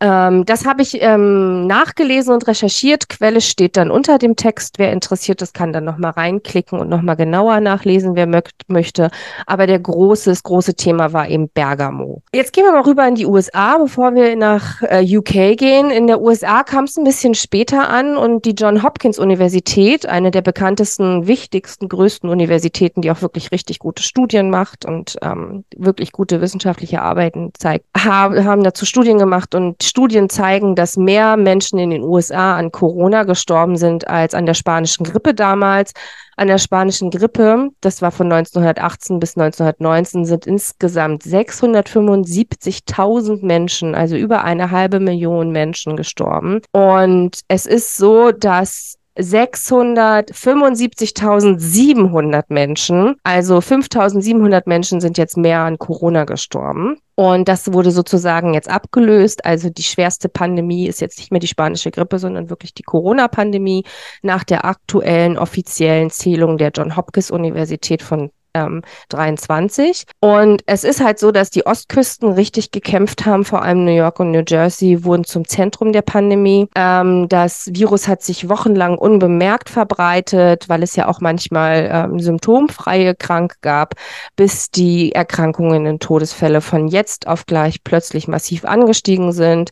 Ähm, das habe ich ähm, nachgelesen und recherchiert. Quelle steht dann unter dem Text. Wer interessiert ist, kann dann nochmal reinklicken und nochmal genauer nachlesen, wer möchte. Aber der große, das große Thema war eben Bergamo. Jetzt gehen wir mal rüber in die USA, bevor wir nach äh, UK gehen. In der USA kam es ein bisschen später an und die John Hopkins Universität, eine der bekanntesten, wichtigsten, größten Universitäten, die auch wirklich richtig gute Studien macht und ähm, wirklich gute wissenschaftliche Arbeiten zeigt, haben, haben dazu Studien gemacht und Studien zeigen, dass mehr Menschen in den USA an Corona gestorben sind als an der spanischen Grippe damals. An der spanischen Grippe, das war von 1918 bis 1919, sind insgesamt 675.000 Menschen, also über eine halbe Million Menschen gestorben. Und es ist so, dass 675.700 Menschen, also 5.700 Menschen sind jetzt mehr an Corona gestorben. Und das wurde sozusagen jetzt abgelöst. Also die schwerste Pandemie ist jetzt nicht mehr die spanische Grippe, sondern wirklich die Corona-Pandemie nach der aktuellen offiziellen Zählung der John Hopkins Universität von ähm, 23. Und es ist halt so, dass die Ostküsten richtig gekämpft haben, vor allem New York und New Jersey wurden zum Zentrum der Pandemie. Ähm, das Virus hat sich wochenlang unbemerkt verbreitet, weil es ja auch manchmal ähm, symptomfreie Krank gab, bis die Erkrankungen in Todesfälle von jetzt auf gleich plötzlich massiv angestiegen sind.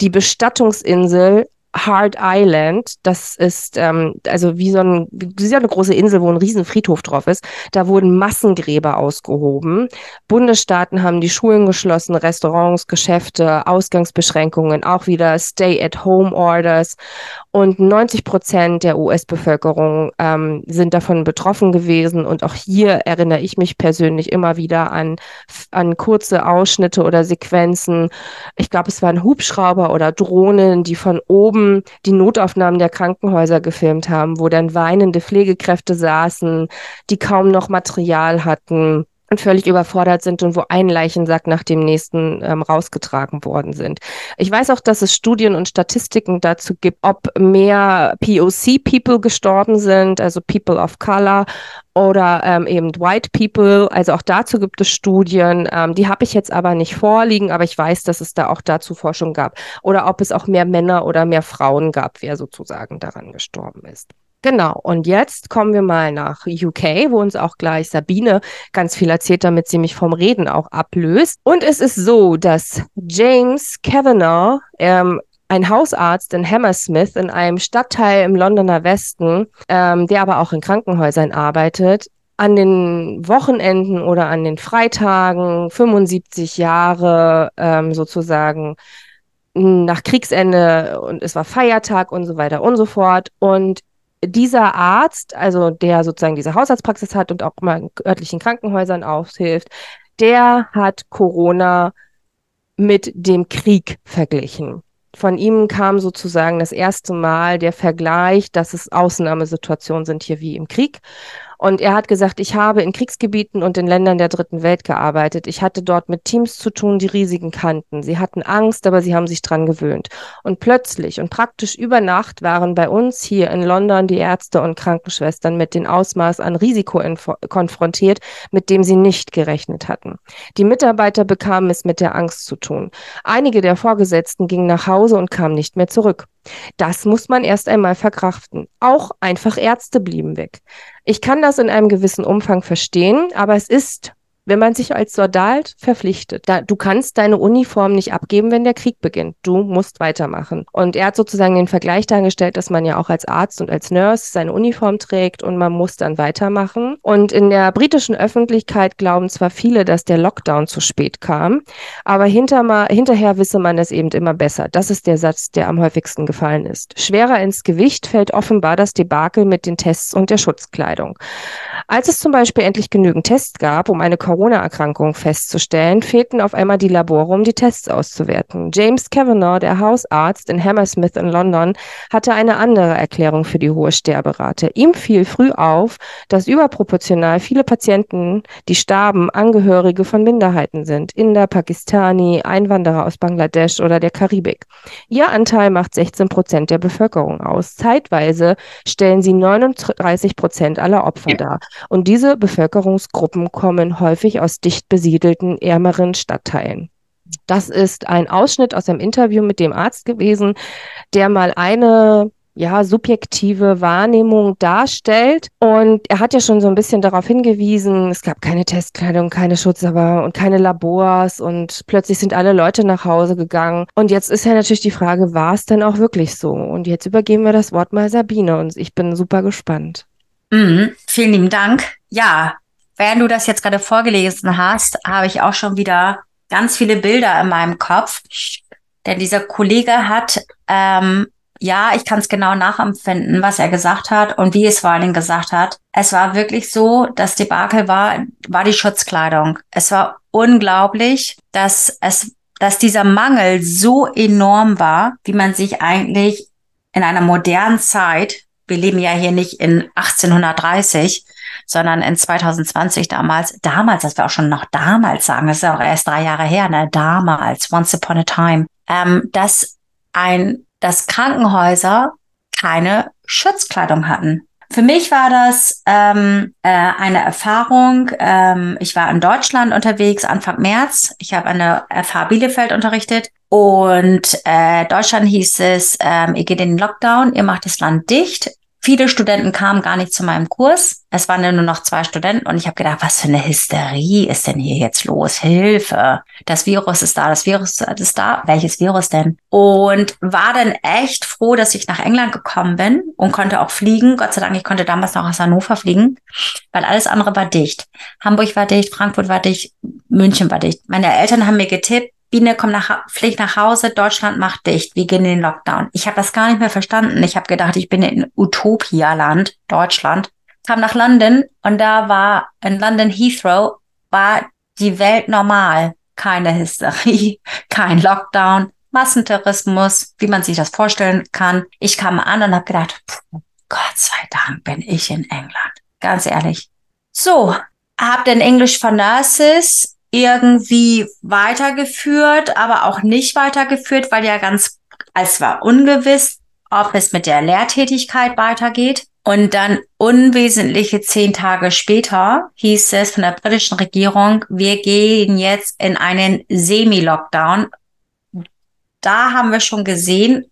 Die Bestattungsinsel Hard Island, das ist ähm, also wie so, ein, wie so eine große Insel, wo ein riesen Friedhof drauf ist. Da wurden Massengräber ausgehoben. Bundesstaaten haben die Schulen geschlossen, Restaurants, Geschäfte, Ausgangsbeschränkungen, auch wieder Stay-at-Home-Orders. Und 90 Prozent der US-Bevölkerung ähm, sind davon betroffen gewesen. Und auch hier erinnere ich mich persönlich immer wieder an, an kurze Ausschnitte oder Sequenzen. Ich glaube, es waren Hubschrauber oder Drohnen, die von oben die Notaufnahmen der Krankenhäuser gefilmt haben, wo dann weinende Pflegekräfte saßen, die kaum noch Material hatten und völlig überfordert sind und wo ein Leichensack nach dem nächsten ähm, rausgetragen worden sind. Ich weiß auch, dass es Studien und Statistiken dazu gibt, ob mehr POC-People gestorben sind, also People of Color oder ähm, eben White People. Also auch dazu gibt es Studien. Ähm, die habe ich jetzt aber nicht vorliegen, aber ich weiß, dass es da auch dazu Forschung gab. Oder ob es auch mehr Männer oder mehr Frauen gab, wer sozusagen daran gestorben ist. Genau, und jetzt kommen wir mal nach UK, wo uns auch gleich Sabine ganz viel erzählt, damit sie mich vom Reden auch ablöst. Und es ist so, dass James Kavanagh, ähm, ein Hausarzt in Hammersmith in einem Stadtteil im Londoner Westen, ähm, der aber auch in Krankenhäusern arbeitet, an den Wochenenden oder an den Freitagen 75 Jahre ähm, sozusagen nach Kriegsende und es war Feiertag und so weiter und so fort. Und dieser Arzt, also der sozusagen diese Hausarztpraxis hat und auch immer in örtlichen Krankenhäusern aushilft, der hat Corona mit dem Krieg verglichen. Von ihm kam sozusagen das erste Mal der Vergleich, dass es Ausnahmesituationen sind hier wie im Krieg. Und er hat gesagt, ich habe in Kriegsgebieten und in Ländern der dritten Welt gearbeitet. Ich hatte dort mit Teams zu tun, die Risiken kannten. Sie hatten Angst, aber sie haben sich dran gewöhnt. Und plötzlich und praktisch über Nacht waren bei uns hier in London die Ärzte und Krankenschwestern mit dem Ausmaß an Risiko konfrontiert, mit dem sie nicht gerechnet hatten. Die Mitarbeiter bekamen es mit der Angst zu tun. Einige der Vorgesetzten gingen nach Hause und kamen nicht mehr zurück. Das muss man erst einmal verkraften. Auch einfach Ärzte blieben weg. Ich kann das in einem gewissen Umfang verstehen, aber es ist wenn man sich als Soldat verpflichtet. Da, du kannst deine Uniform nicht abgeben, wenn der Krieg beginnt. Du musst weitermachen. Und er hat sozusagen den Vergleich dargestellt, dass man ja auch als Arzt und als Nurse seine Uniform trägt und man muss dann weitermachen. Und in der britischen Öffentlichkeit glauben zwar viele, dass der Lockdown zu spät kam, aber hinter mal, hinterher wisse man es eben immer besser. Das ist der Satz, der am häufigsten gefallen ist. Schwerer ins Gewicht fällt offenbar das Debakel mit den Tests und der Schutzkleidung. Als es zum Beispiel endlich genügend Tests gab, um eine Corona-Erkrankung festzustellen, fehlten auf einmal die Labore, um die Tests auszuwerten. James Kavanagh, der Hausarzt in Hammersmith in London, hatte eine andere Erklärung für die hohe Sterberate. Ihm fiel früh auf, dass überproportional viele Patienten, die starben, Angehörige von Minderheiten sind. Inder, Pakistani, Einwanderer aus Bangladesch oder der Karibik. Ihr Anteil macht 16 Prozent der Bevölkerung aus. Zeitweise stellen sie 39 Prozent aller Opfer dar. Und diese Bevölkerungsgruppen kommen häufig aus dicht besiedelten, ärmeren Stadtteilen. Das ist ein Ausschnitt aus einem Interview mit dem Arzt gewesen, der mal eine ja, subjektive Wahrnehmung darstellt. Und er hat ja schon so ein bisschen darauf hingewiesen, es gab keine Testkleidung, keine Schutzsaber und keine Labors und plötzlich sind alle Leute nach Hause gegangen. Und jetzt ist ja natürlich die Frage, war es denn auch wirklich so? Und jetzt übergeben wir das Wort mal Sabine und ich bin super gespannt. Mhm, vielen lieben Dank. Ja, während du das jetzt gerade vorgelesen hast, habe ich auch schon wieder ganz viele Bilder in meinem Kopf. Denn dieser Kollege hat ähm, ja, ich kann es genau nachempfinden, was er gesagt hat und wie es vor allen Dingen gesagt hat. Es war wirklich so, das Debakel war, war die Schutzkleidung. Es war unglaublich, dass es, dass dieser Mangel so enorm war, wie man sich eigentlich in einer modernen Zeit, wir leben ja hier nicht in 1830, sondern in 2020 damals, damals, das wir auch schon noch damals sagen, das ist auch erst drei Jahre her, ne, damals, once upon a time, ähm, dass ein dass Krankenhäuser keine Schutzkleidung hatten. Für mich war das ähm, äh, eine Erfahrung. Ähm, ich war in Deutschland unterwegs Anfang März. Ich habe der FH Bielefeld unterrichtet und äh, Deutschland hieß es, ähm, ihr geht in den Lockdown, ihr macht das Land dicht. Viele Studenten kamen gar nicht zu meinem Kurs. Es waren nur noch zwei Studenten und ich habe gedacht, was für eine Hysterie ist denn hier jetzt los? Hilfe. Das Virus ist da, das Virus ist da. Welches Virus denn? Und war dann echt froh, dass ich nach England gekommen bin und konnte auch fliegen. Gott sei Dank, ich konnte damals noch aus Hannover fliegen, weil alles andere war dicht. Hamburg war dicht, Frankfurt war dicht, München war dicht. Meine Eltern haben mir getippt, Biene, komm nach, flieg nach Hause, Deutschland macht dicht, wir gehen in den Lockdown. Ich habe das gar nicht mehr verstanden. Ich habe gedacht, ich bin in Utopia-Land, Deutschland. Kam nach London und da war in London Heathrow war die Welt normal. Keine Hysterie, kein Lockdown, Massentourismus, wie man sich das vorstellen kann. Ich kam an und habe gedacht, Gott sei Dank bin ich in England. Ganz ehrlich. So, hab dann Englisch for Nurses irgendwie weitergeführt, aber auch nicht weitergeführt, weil ja ganz, es war ungewiss, ob es mit der Lehrtätigkeit weitergeht. Und dann unwesentliche zehn Tage später hieß es von der britischen Regierung, wir gehen jetzt in einen Semi-Lockdown. Da haben wir schon gesehen,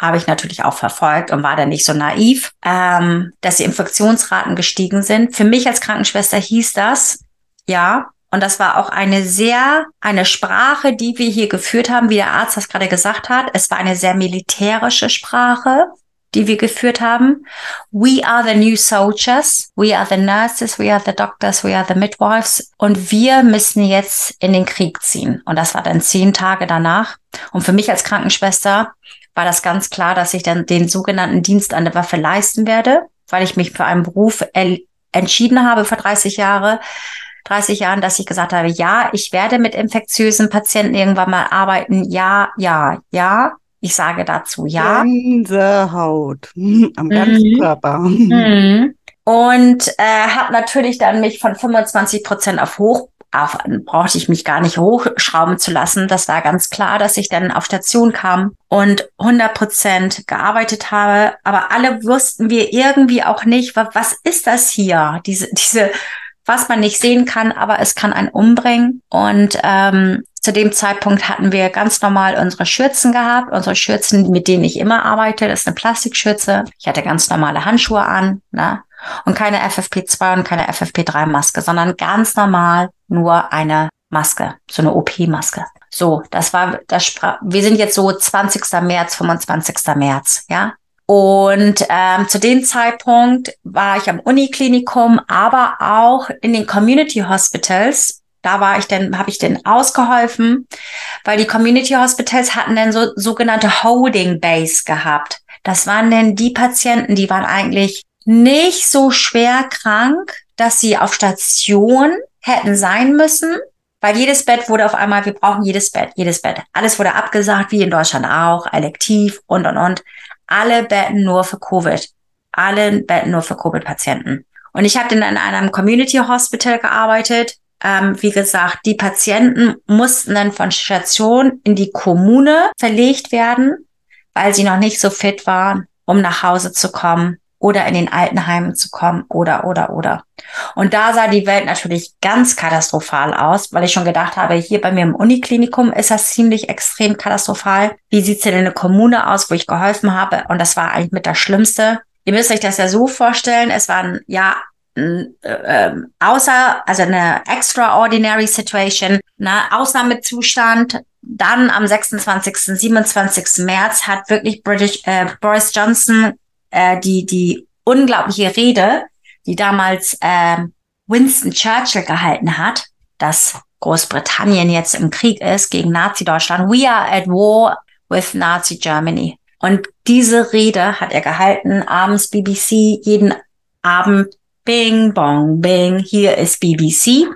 habe ich natürlich auch verfolgt und war da nicht so naiv, ähm, dass die Infektionsraten gestiegen sind. Für mich als Krankenschwester hieß das, ja, und das war auch eine sehr, eine Sprache, die wir hier geführt haben, wie der Arzt das gerade gesagt hat. Es war eine sehr militärische Sprache, die wir geführt haben. We are the new soldiers. We are the nurses. We are the doctors. We are the midwives. Und wir müssen jetzt in den Krieg ziehen. Und das war dann zehn Tage danach. Und für mich als Krankenschwester war das ganz klar, dass ich dann den sogenannten Dienst an der Waffe leisten werde, weil ich mich für einen Beruf entschieden habe vor 30 Jahre 30 Jahren, dass ich gesagt habe, ja, ich werde mit infektiösen Patienten irgendwann mal arbeiten. Ja, ja, ja. Ich sage dazu ja. Gänsehaut am ganzen mhm. Körper. Mhm. Und äh, habe natürlich dann mich von 25 Prozent auf hoch auf, brauchte ich mich gar nicht hochschrauben zu lassen. Das war ganz klar, dass ich dann auf Station kam und 100 Prozent gearbeitet habe. Aber alle wussten wir irgendwie auch nicht, was, was ist das hier? Diese, diese was man nicht sehen kann, aber es kann einen umbringen. Und ähm, zu dem Zeitpunkt hatten wir ganz normal unsere Schürzen gehabt. Unsere Schürzen, mit denen ich immer arbeite, das ist eine Plastikschürze. Ich hatte ganz normale Handschuhe an, ne? Und keine FFP2 und keine FFP3-Maske, sondern ganz normal nur eine Maske, so eine OP-Maske. So, das war das wir sind jetzt so 20. März, 25. März, ja. Und ähm, zu dem Zeitpunkt war ich am Uniklinikum, aber auch in den Community Hospitals. Da war ich dann, habe ich denn ausgeholfen, weil die Community Hospitals hatten dann so sogenannte Holding Base gehabt. Das waren denn die Patienten, die waren eigentlich nicht so schwer krank, dass sie auf Station hätten sein müssen, weil jedes Bett wurde auf einmal, wir brauchen jedes Bett, jedes Bett. Alles wurde abgesagt, wie in Deutschland auch, elektiv und und und alle Betten nur für Covid. Alle Betten nur für Covid-Patienten. Und ich habe dann in einem Community Hospital gearbeitet. Ähm, wie gesagt, die Patienten mussten dann von Station in die Kommune verlegt werden, weil sie noch nicht so fit waren, um nach Hause zu kommen. Oder in den Altenheimen zu kommen oder, oder, oder. Und da sah die Welt natürlich ganz katastrophal aus, weil ich schon gedacht habe, hier bei mir im Uniklinikum ist das ziemlich extrem katastrophal. Wie sieht's denn in der Kommune aus, wo ich geholfen habe? Und das war eigentlich mit das Schlimmste. Ihr müsst euch das ja so vorstellen, es waren ja äh, außer, also eine extraordinary situation, ne, Ausnahmezustand. Dann am 26., 27. März hat wirklich British, äh, Boris Johnson äh, die, die unglaubliche Rede, die damals äh, Winston Churchill gehalten hat, dass Großbritannien jetzt im Krieg ist gegen Nazi-Deutschland. We are at war with Nazi Germany. Und diese Rede hat er gehalten, abends BBC, jeden Abend Bing, bong, bing, hier ist BBC.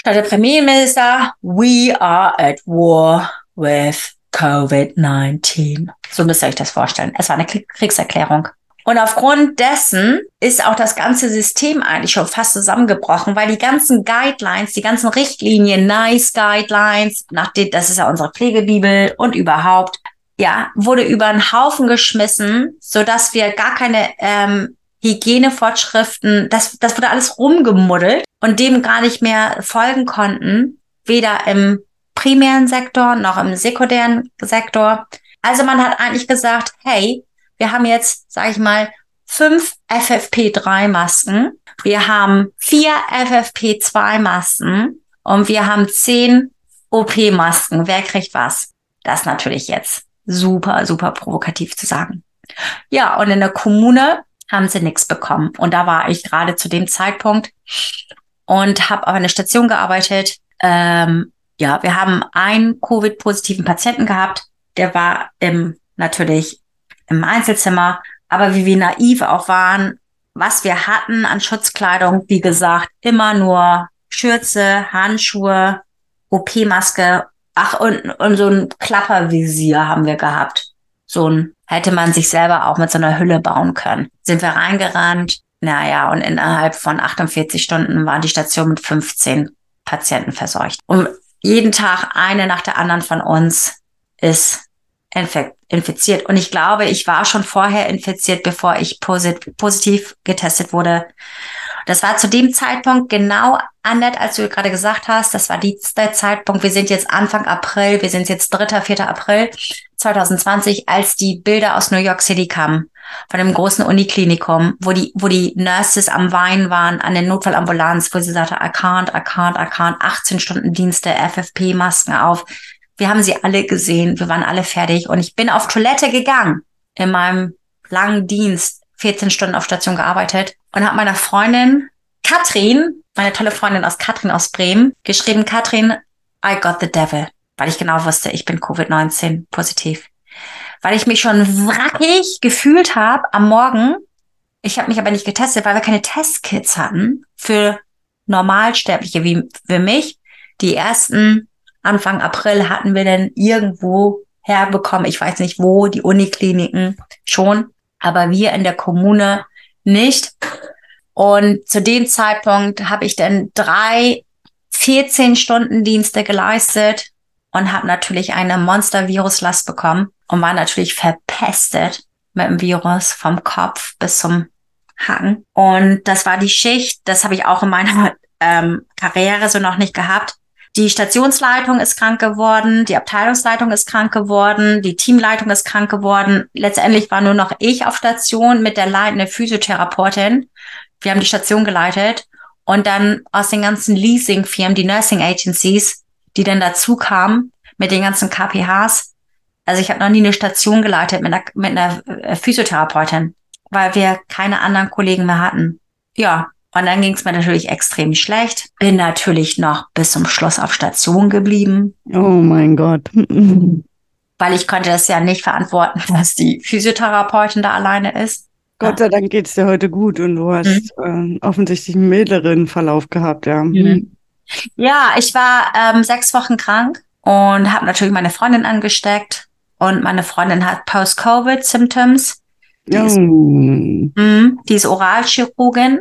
Statt der Premierminister, we are at war with COVID-19. So müsst ihr euch das vorstellen. Es war eine Kriegserklärung. Und aufgrund dessen ist auch das ganze System eigentlich schon fast zusammengebrochen, weil die ganzen Guidelines, die ganzen Richtlinien, Nice Guidelines, nach dem, das ist ja unsere Pflegebibel und überhaupt, ja, wurde über einen Haufen geschmissen, so dass wir gar keine ähm, Hygienefortschriften, das, das wurde alles rumgemuddelt und dem gar nicht mehr folgen konnten, weder im primären Sektor noch im sekundären Sektor. Also man hat eigentlich gesagt, hey, wir haben jetzt, sage ich mal, fünf FFP3-Masken, wir haben vier FFP2-Masken und wir haben zehn OP-Masken. Wer kriegt was? Das ist natürlich jetzt super, super provokativ zu sagen. Ja, und in der Kommune haben sie nichts bekommen. Und da war ich gerade zu dem Zeitpunkt und habe auf einer Station gearbeitet. Ähm, ja, wir haben einen Covid-positiven Patienten gehabt. Der war im, natürlich im Einzelzimmer. Aber wie wir naiv auch waren, was wir hatten an Schutzkleidung, wie gesagt, immer nur Schürze, Handschuhe, OP-Maske, ach, und, und so ein Klappervisier haben wir gehabt. So ein, hätte man sich selber auch mit so einer Hülle bauen können. Sind wir reingerannt, naja, und innerhalb von 48 Stunden war die Station mit 15 Patienten verseucht. Und jeden Tag eine nach der anderen von uns ist infiziert. Und ich glaube, ich war schon vorher infiziert, bevor ich posit positiv getestet wurde. Das war zu dem Zeitpunkt genau anders, als du gerade gesagt hast. Das war die, der Zeitpunkt. Wir sind jetzt Anfang April. Wir sind jetzt 3., 4. April 2020, als die Bilder aus New York City kamen. Von dem großen Uniklinikum, wo die, wo die Nurses am Weinen waren, an der Notfallambulanz, wo sie sagte, I can't, I can't, I can't, 18 Stunden Dienste, FFP-Masken auf. Wir haben sie alle gesehen, wir waren alle fertig und ich bin auf Toilette gegangen in meinem langen Dienst, 14 Stunden auf Station gearbeitet und habe meiner Freundin Katrin, meine tolle Freundin aus Katrin aus Bremen, geschrieben, Katrin, I got the devil, weil ich genau wusste, ich bin Covid-19 positiv. Weil ich mich schon wrackig gefühlt habe am Morgen. Ich habe mich aber nicht getestet, weil wir keine Testkits hatten für Normalsterbliche wie für mich. Die ersten Anfang April hatten wir denn irgendwo herbekommen, ich weiß nicht wo, die Unikliniken schon, aber wir in der Kommune nicht. Und zu dem Zeitpunkt habe ich dann drei 14-Stunden-Dienste geleistet und habe natürlich eine Monster-Viruslast bekommen und war natürlich verpestet mit dem Virus vom Kopf bis zum Haken. Und das war die Schicht, das habe ich auch in meiner ähm, Karriere so noch nicht gehabt. Die Stationsleitung ist krank geworden, die Abteilungsleitung ist krank geworden, die Teamleitung ist krank geworden. Letztendlich war nur noch ich auf Station mit der leitenden Physiotherapeutin. Wir haben die Station geleitet und dann aus den ganzen Leasing-Firmen, die Nursing Agencies, die dann dazu kamen mit den ganzen KPHs. Also ich habe noch nie eine Station geleitet mit einer, mit einer äh, Physiotherapeutin, weil wir keine anderen Kollegen mehr hatten. Ja, und dann ging es mir natürlich extrem schlecht. Bin natürlich noch bis zum Schluss auf Station geblieben. Oh mein Gott. Weil ich konnte das ja nicht verantworten, dass die Physiotherapeutin da alleine ist. Gott sei Dank geht es dir heute gut und du hast mhm. äh, offensichtlich einen milderen Verlauf gehabt, ja. Mhm. Ja, ich war ähm, sechs Wochen krank und habe natürlich meine Freundin angesteckt und meine Freundin hat Post-Covid-Symptoms. Die, oh. mh, die ist Oralchirurgin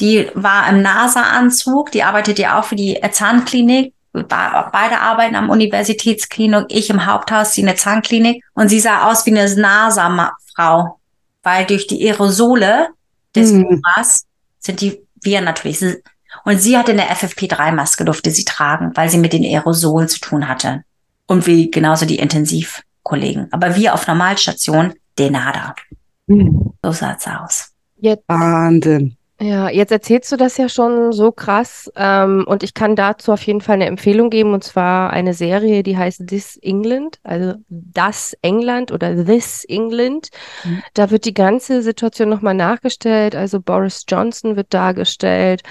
die war im NASA-Anzug, die arbeitet ja auch für die Zahnklinik. Beide arbeiten am Universitätsklinik, ich im Haupthaus, sie in der Zahnklinik. Und sie sah aus wie eine NASA-Frau. weil durch die Aerosole des Mhm. Fieberers sind die Viren natürlich. sie- Und sie hatte eine FFP3-Maske, durfte sie tragen, weil sie mit den Aerosolen zu tun hatte. Und wie genauso die Intensivkollegen. Aber wir auf Normalstation, denada. Hm. So sah's aus. Jetzt, Wahnsinn. Ja, jetzt erzählst du das ja schon so krass. Ähm, und ich kann dazu auf jeden Fall eine Empfehlung geben, und zwar eine Serie, die heißt This England, also Das England oder This England. Mhm. Da wird die ganze Situation nochmal nachgestellt. Also Boris Johnson wird dargestellt.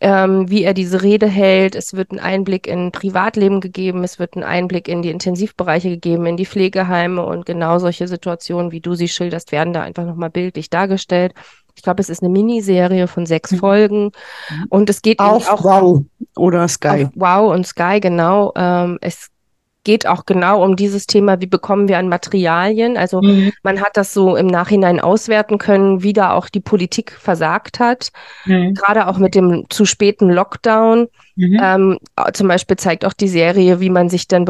ähm, wie er diese Rede hält. Es wird ein Einblick in Privatleben gegeben, es wird ein Einblick in die Intensivbereiche gegeben, in die Pflegeheime und genau solche Situationen, wie du sie schilderst, werden da einfach nochmal bildlich dargestellt. Ich glaube, es ist eine Miniserie von sechs Mhm. Folgen und es geht Auf auch Wow oder Sky. Wow und Sky, genau. Ähm, es geht auch genau um dieses Thema, wie bekommen wir an Materialien. Also Mhm. man hat das so im Nachhinein auswerten können, wie da auch die Politik versagt hat, Mhm. gerade auch mit dem zu späten Lockdown. Mhm. Ähm, zum Beispiel zeigt auch die Serie, wie man sich dann,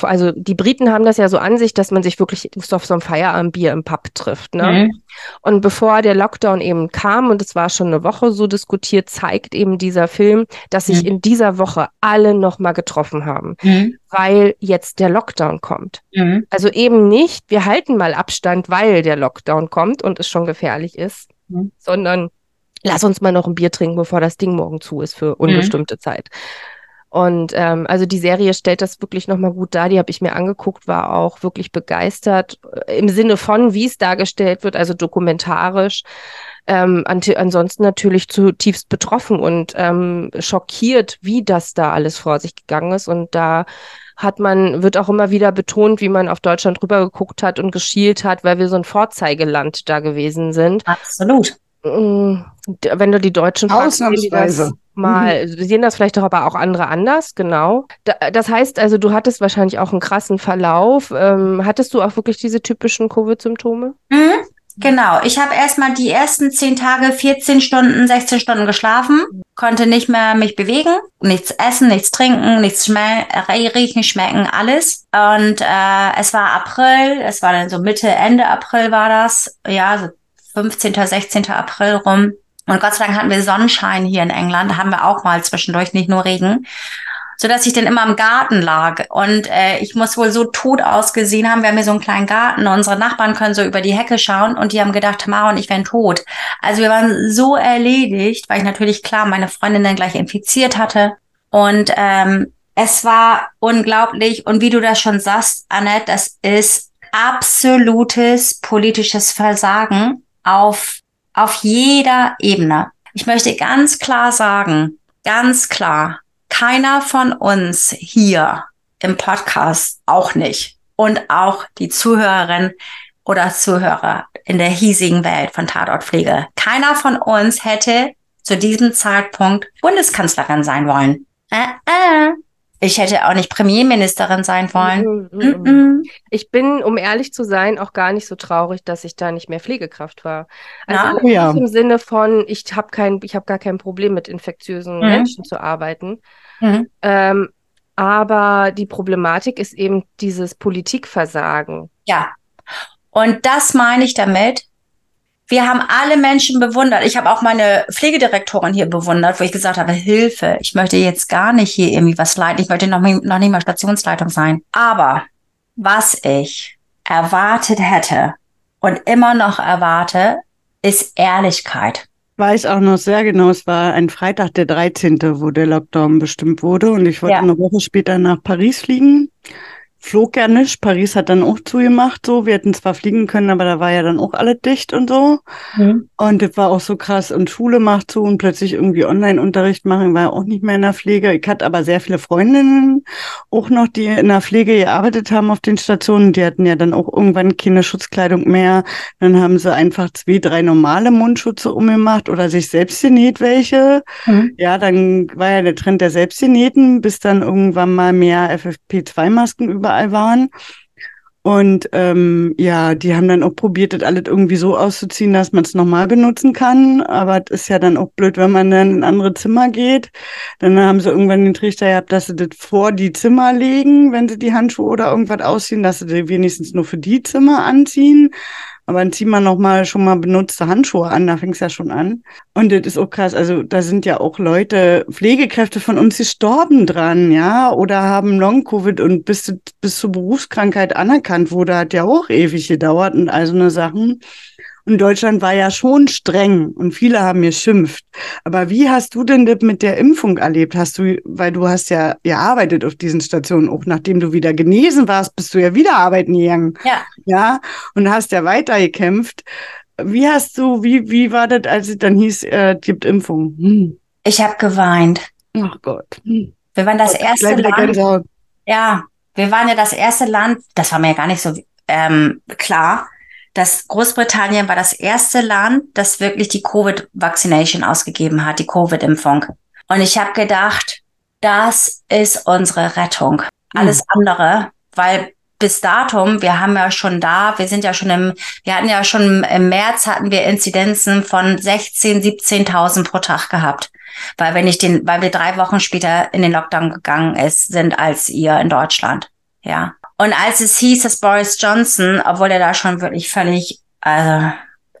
also die Briten haben das ja so an sich, dass man sich wirklich auf so einem Feierabendbier im Pub trifft. Ne? Mhm. Und bevor der Lockdown eben kam, und es war schon eine Woche so diskutiert, zeigt eben dieser Film, dass sich Mhm. in dieser Woche alle nochmal getroffen haben, Mhm. weil jetzt der Lockdown kommt. Mhm. Also eben nicht, wir halten mal Abstand, weil der Lockdown kommt und es schon gefährlich ist, Mhm. sondern lass uns mal noch ein Bier trinken, bevor das Ding morgen zu ist für unbestimmte Zeit. Und ähm, also die Serie stellt das wirklich nochmal gut dar. Die habe ich mir angeguckt, war auch wirklich begeistert äh, im Sinne von, wie es dargestellt wird, also dokumentarisch. Ähm, ansonsten natürlich zutiefst betroffen und ähm, schockiert, wie das da alles vor sich gegangen ist. Und da hat man, wird auch immer wieder betont, wie man auf Deutschland rübergeguckt hat und geschielt hat, weil wir so ein Vorzeigeland da gewesen sind. Absolut. Mm, Wenn du die Deutschen fragst, Ausnahmsweise. Mal, sie sehen das vielleicht doch aber auch andere anders, genau. Da, das heißt also, du hattest wahrscheinlich auch einen krassen Verlauf. Ähm, hattest du auch wirklich diese typischen Covid-Symptome? Mhm. Genau, ich habe erstmal die ersten zehn Tage 14 Stunden, 16 Stunden geschlafen, konnte nicht mehr mich bewegen, nichts essen, nichts trinken, nichts schme äh, riechen, schmecken, alles. Und äh, es war April, es war dann so Mitte, Ende April war das, ja, so 15., 16. April rum. Und Gott sei Dank hatten wir Sonnenschein hier in England, haben wir auch mal zwischendurch, nicht nur Regen so dass ich dann immer im Garten lag und äh, ich muss wohl so tot ausgesehen haben. Wir haben hier so einen kleinen Garten. Unsere Nachbarn können so über die Hecke schauen und die haben gedacht, Tamara und ich wären tot. Also wir waren so erledigt, weil ich natürlich klar meine Freundin dann gleich infiziert hatte und ähm, es war unglaublich und wie du das schon sagst, Annette, das ist absolutes politisches Versagen auf auf jeder Ebene. Ich möchte ganz klar sagen, ganz klar, keiner von uns hier im Podcast auch nicht und auch die Zuhörerin oder Zuhörer in der hiesigen Welt von Tatortpflege. Keiner von uns hätte zu diesem Zeitpunkt Bundeskanzlerin sein wollen. Äh, äh. Ich hätte auch nicht Premierministerin sein wollen. Ich bin, um ehrlich zu sein, auch gar nicht so traurig, dass ich da nicht mehr Pflegekraft war. Also nicht Ja. im Sinne von, ich habe kein, ich habe gar kein Problem mit infektiösen Mhm. Menschen zu arbeiten. Mhm. Ähm, aber die Problematik ist eben dieses Politikversagen. Ja. Und das meine ich damit. Wir haben alle Menschen bewundert. Ich habe auch meine Pflegedirektorin hier bewundert, wo ich gesagt habe, Hilfe, ich möchte jetzt gar nicht hier irgendwie was leiten. Ich möchte noch, noch nicht mal Stationsleitung sein. Aber was ich erwartet hätte und immer noch erwarte, ist Ehrlichkeit. Weiß auch noch sehr genau, es war ein Freitag, der 13., wo der Lockdown bestimmt wurde und ich wollte Ja. eine Woche später nach Paris fliegen. Flog ja nicht. Paris hat dann auch zugemacht, so. Wir hätten zwar fliegen können, aber da war ja dann auch alles dicht und so. Und das war auch so krass. Und Schule macht zu und plötzlich irgendwie Online-Unterricht machen, war auch nicht mehr in der Pflege. Ich hatte aber sehr viele Freundinnen auch noch, die in der Pflege gearbeitet haben auf den Stationen. Die hatten ja dann auch irgendwann keine Schutzkleidung mehr. Dann haben sie einfach zwei, drei normale Mundschutze umgemacht oder sich selbst genäht welche. Mhm. Ja, dann war ja der Trend der Selbstgenähten, bis dann irgendwann mal mehr FFP2-Masken überall waren. Und ähm, ja, die haben dann auch probiert, das alles irgendwie so auszuziehen, dass man es nochmal benutzen kann. Aber es ist ja dann auch blöd, wenn man dann in andere Zimmer geht. Dann haben sie irgendwann den Trichter gehabt, dass sie das vor die Zimmer legen, wenn sie die Handschuhe oder irgendwas ausziehen, dass sie die wenigstens nur für die Zimmer anziehen. Aber dann zieh mal noch mal schon mal benutzte Handschuhe an, da fängt's ja schon an. Und das ist auch krass, also da sind ja auch Leute, Pflegekräfte von uns gestorben dran, ja, oder haben Long-Covid und bis, bis zur Berufskrankheit anerkannt wurde, hat ja auch ewig gedauert und all so eine Sachen. Und Deutschland war ja schon streng und viele haben geschimpft. Aber wie hast du denn das mit der Impfung erlebt? Hast du, weil du hast ja gearbeitet auf diesen Stationen, auch nachdem du wieder genesen warst, bist du ja wieder arbeiten gegangen. Ja. Ja. Und hast ja weiter gekämpft. Wie hast du, wie, wie war das, als es dann hieß, äh, gibt Impfung? Hm. Ich habe geweint. Ach Gott. Hm. Wir waren das erste Land. Ja, wir waren ja das erste Land, das war mir ja gar nicht so ähm, klar, dass Großbritannien war das erste Land, das wirklich die Covid-Vaccination ausgegeben hat, die Covid-Impfung. Und ich habe gedacht, das ist unsere Rettung. Alles mhm. andere, weil bis datum, wir haben ja schon da, wir sind ja schon im, wir hatten ja schon im März hatten wir Inzidenzen von 16, 17.000 pro Tag gehabt. Weil wenn ich den, weil wir drei Wochen später in den Lockdown gegangen ist, sind als ihr in Deutschland. Ja. Und als es hieß, dass Boris Johnson, obwohl er da schon wirklich völlig, also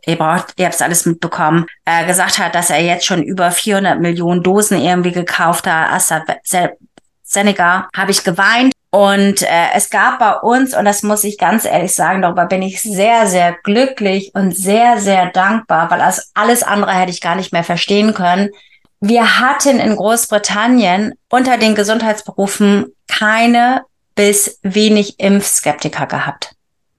ihr braucht, ihr habt es alles mitbekommen, äh, gesagt hat, dass er jetzt schon über 400 Millionen Dosen irgendwie gekauft hat, AstraZeneca, habe ich geweint. Und äh, es gab bei uns, und das muss ich ganz ehrlich sagen, darüber bin ich sehr, sehr glücklich und sehr, sehr dankbar, weil alles andere hätte ich gar nicht mehr verstehen können. Wir hatten in Großbritannien unter den Gesundheitsberufen keine bis wenig Impfskeptiker gehabt.